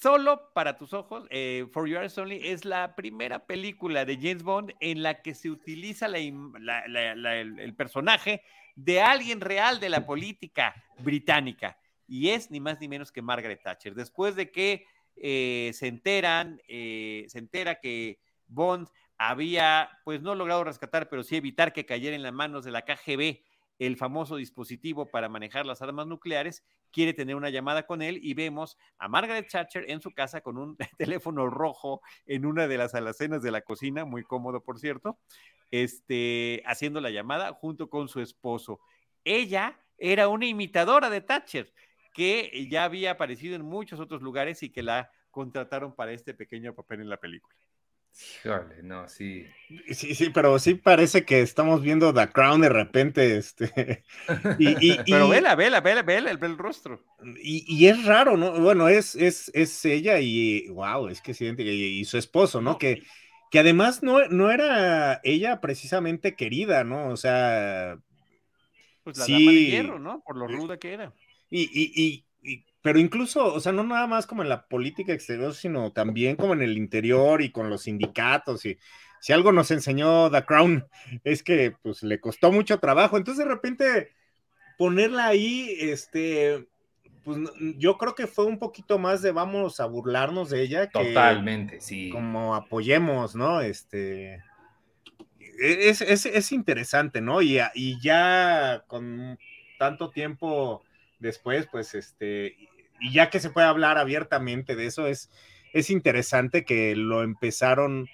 [SPEAKER 2] solo para tus ojos, eh, For Your Eyes Only es la primera película de James Bond en la que se utiliza el, personaje de alguien real de la política británica. Y es ni más ni menos que Margaret Thatcher. Después de que eh, se enteran, eh, se entera que Bond había, pues no logrado rescatar, pero sí evitar que cayera en las manos de la KGB el famoso dispositivo para manejar las armas nucleares, quiere tener una llamada con él y vemos a Margaret Thatcher en su casa con un teléfono rojo en una de las alacenas de la cocina, muy cómodo por cierto, este, haciendo la llamada junto con su esposo. Ella era una imitadora de Thatcher que ya había aparecido en muchos otros lugares y que la contrataron para este pequeño papel en la película.
[SPEAKER 4] Híjole, no, sí.
[SPEAKER 3] Sí, sí, pero sí parece que estamos viendo The Crown de repente, este.
[SPEAKER 2] Y, pero vela, vela, vela, vela, el, el rostro.
[SPEAKER 3] Y, es raro, ¿no? Bueno, es, es, es ella y, wow, es que sí, y, su esposo, ¿no? Que, que además no, no era ella precisamente querida, ¿no? O sea.
[SPEAKER 2] Pues la sí, dama de hierro, ¿no? Por lo ruda que era.
[SPEAKER 3] Y, y, pero incluso, o sea, no nada más como en la política exterior, sino también como en el interior y con los sindicatos. Y si algo nos enseñó The Crown es que pues le costó mucho trabajo. Entonces de repente ponerla ahí, este, pues yo creo que fue un poquito más de vamos a burlarnos de ella.
[SPEAKER 4] Totalmente, sí.
[SPEAKER 3] Como apoyemos, ¿no? Este. Es, es, es interesante, ¿no? Y, y ya con tanto tiempo después, pues este, y ya que se puede hablar abiertamente de eso, es, es interesante que lo empezaron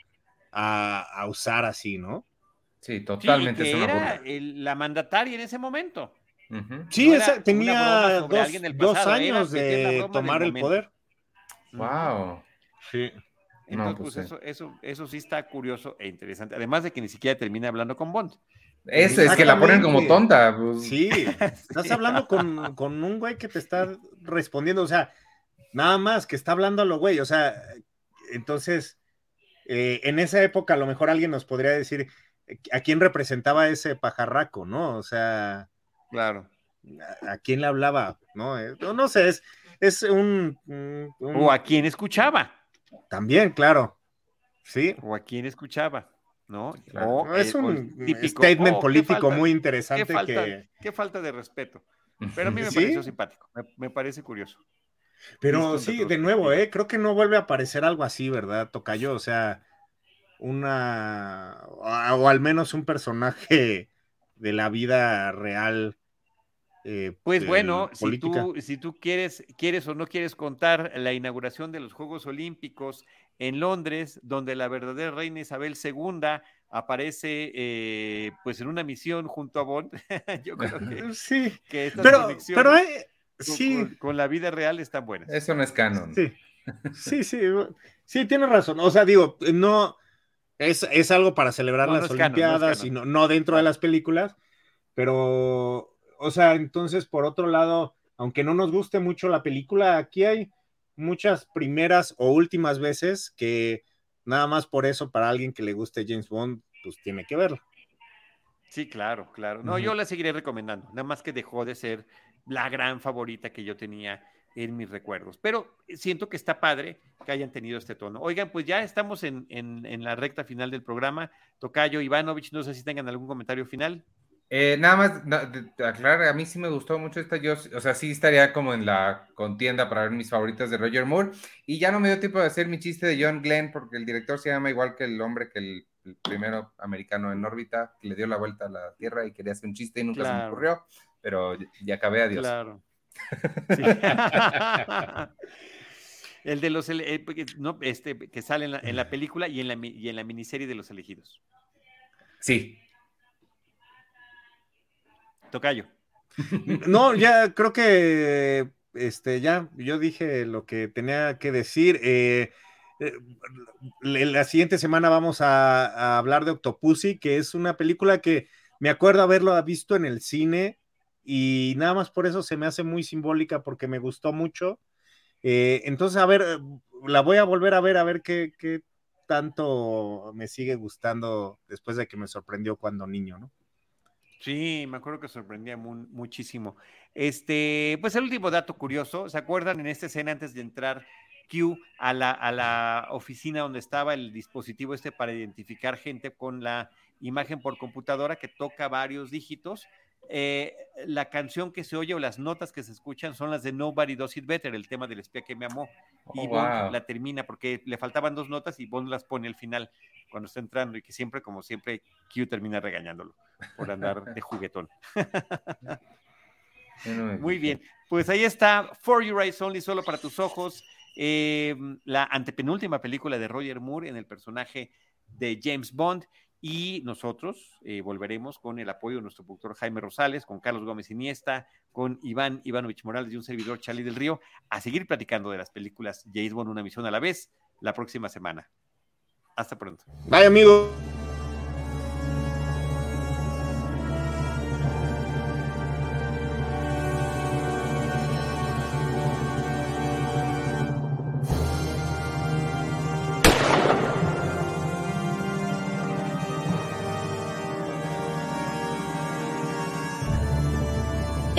[SPEAKER 3] a, usar así, ¿no?
[SPEAKER 4] Sí, totalmente.
[SPEAKER 2] que era la mandataria en ese momento.
[SPEAKER 3] Sí, tenía dos, años de tomar el poder.
[SPEAKER 4] Wow.
[SPEAKER 3] Sí.
[SPEAKER 2] Entonces, pues, pues eso, eso, eso sí está curioso e interesante. Además de que ni siquiera termina hablando con Bond.
[SPEAKER 4] Eso, es que la ponen como tonta. Pues.
[SPEAKER 3] Sí, estás hablando con, un güey que te está respondiendo, o sea, nada más que está hablando a lo güey, o sea, entonces, eh, en esa época a lo mejor alguien nos podría decir a quién representaba ese pajarraco, ¿no? O sea,
[SPEAKER 2] claro.
[SPEAKER 3] ¿A, quién le hablaba? ¿No? Eh, no, sé, es, es un,
[SPEAKER 2] O a quién escuchaba.
[SPEAKER 3] También, claro. Sí.
[SPEAKER 2] O a quién escuchaba. ¿No?
[SPEAKER 3] es un statement oh, político muy interesante.
[SPEAKER 2] Qué falta, de respeto. Pero a mí me pareció simpático, me, parece curioso.
[SPEAKER 3] Pero sí, de nuevo, ¿eh? creo que no vuelve a aparecer algo así, ¿verdad, Tocayo? O sea, una, o al menos un personaje de la vida real.
[SPEAKER 2] Eh, pues bueno, si tú, si tú quieres, quieres o no quieres contar la inauguración de los Juegos Olímpicos en Londres, donde la verdadera reina Isabel II aparece eh, pues en una misión junto a Bond. Yo creo que,
[SPEAKER 3] sí, pero, pero sí.
[SPEAKER 2] Con, la vida real están buenas.
[SPEAKER 4] Eso no es canon.
[SPEAKER 3] Sí, sí, sí, sí, tienes razón. O sea, digo, no es, algo para celebrar las Olimpiadas y no dentro de las películas, pero, o sea, entonces, por otro lado, aunque no nos guste mucho la película, aquí hay muchas primeras o últimas veces que nada más por eso para alguien que le guste James Bond, pues tiene que verlo.
[SPEAKER 2] Sí, claro, claro. No, yo la seguiré recomendando, nada más que dejó de ser la gran favorita que yo tenía en mis recuerdos. Pero siento que está padre que hayan tenido este tono. Oigan, pues ya estamos en, en la recta final del programa. Tocayo, Ivanovich, no sé si tengan algún comentario final.
[SPEAKER 4] Eh, nada más aclarar, a mí sí me gustó mucho esta, yo, o sea, sí estaría como en la contienda para ver mis favoritas de Roger Moore, y ya no me dio tiempo de hacer mi chiste de John Glenn, porque el director se llama igual que el hombre que el, primero americano en órbita, que le dio la vuelta a la Tierra y quería hacer un chiste y nunca se me ocurrió, pero ya acabé, adiós.
[SPEAKER 2] Claro. el de los, eh, no, este, que sale en la, en la película y en la, y en la miniserie de los elegidos.
[SPEAKER 4] Sí,
[SPEAKER 2] Tocayo.
[SPEAKER 3] No, ya creo que este, ya yo dije lo que tenía que decir. Eh, eh, la siguiente semana vamos a, hablar de Octopussy, que es una película que me acuerdo haberlo visto en el cine y nada más por eso se me hace muy simbólica porque me gustó mucho. Eh, entonces, a ver, la voy a volver a ver, a ver qué, qué tanto me sigue gustando después de que me sorprendió cuando niño, ¿no?
[SPEAKER 2] Sí, me acuerdo que sorprendía muchísimo. Este, pues el último dato curioso, ¿se acuerdan en esta escena antes de entrar Q a la, a la oficina donde estaba el dispositivo este para identificar gente con la imagen por computadora que toca varios dígitos? Eh, la canción que se oye o las notas que se escuchan son las de Nobody Does It Better, el tema del espía que me amó. y oh, Bond la termina porque le faltaban dos notas y Bond las pone al final cuando está entrando y que siempre, como siempre, Q termina regañándolo por andar de juguetón. Muy bien, pues ahí está, For Your Eyes Only, solo para tus ojos, em, la antepenúltima película de Roger Moore en el personaje de James Bond. Y nosotros eh, volveremos con el apoyo de nuestro productor Jaime Rosales, con Carlos Gómez Iniesta, con Iván Ivanovich Morales y un servidor Charlie del Río, a seguir platicando de las películas James Bond, una misión a la vez, la próxima semana. Hasta pronto.
[SPEAKER 3] Bye, amigo.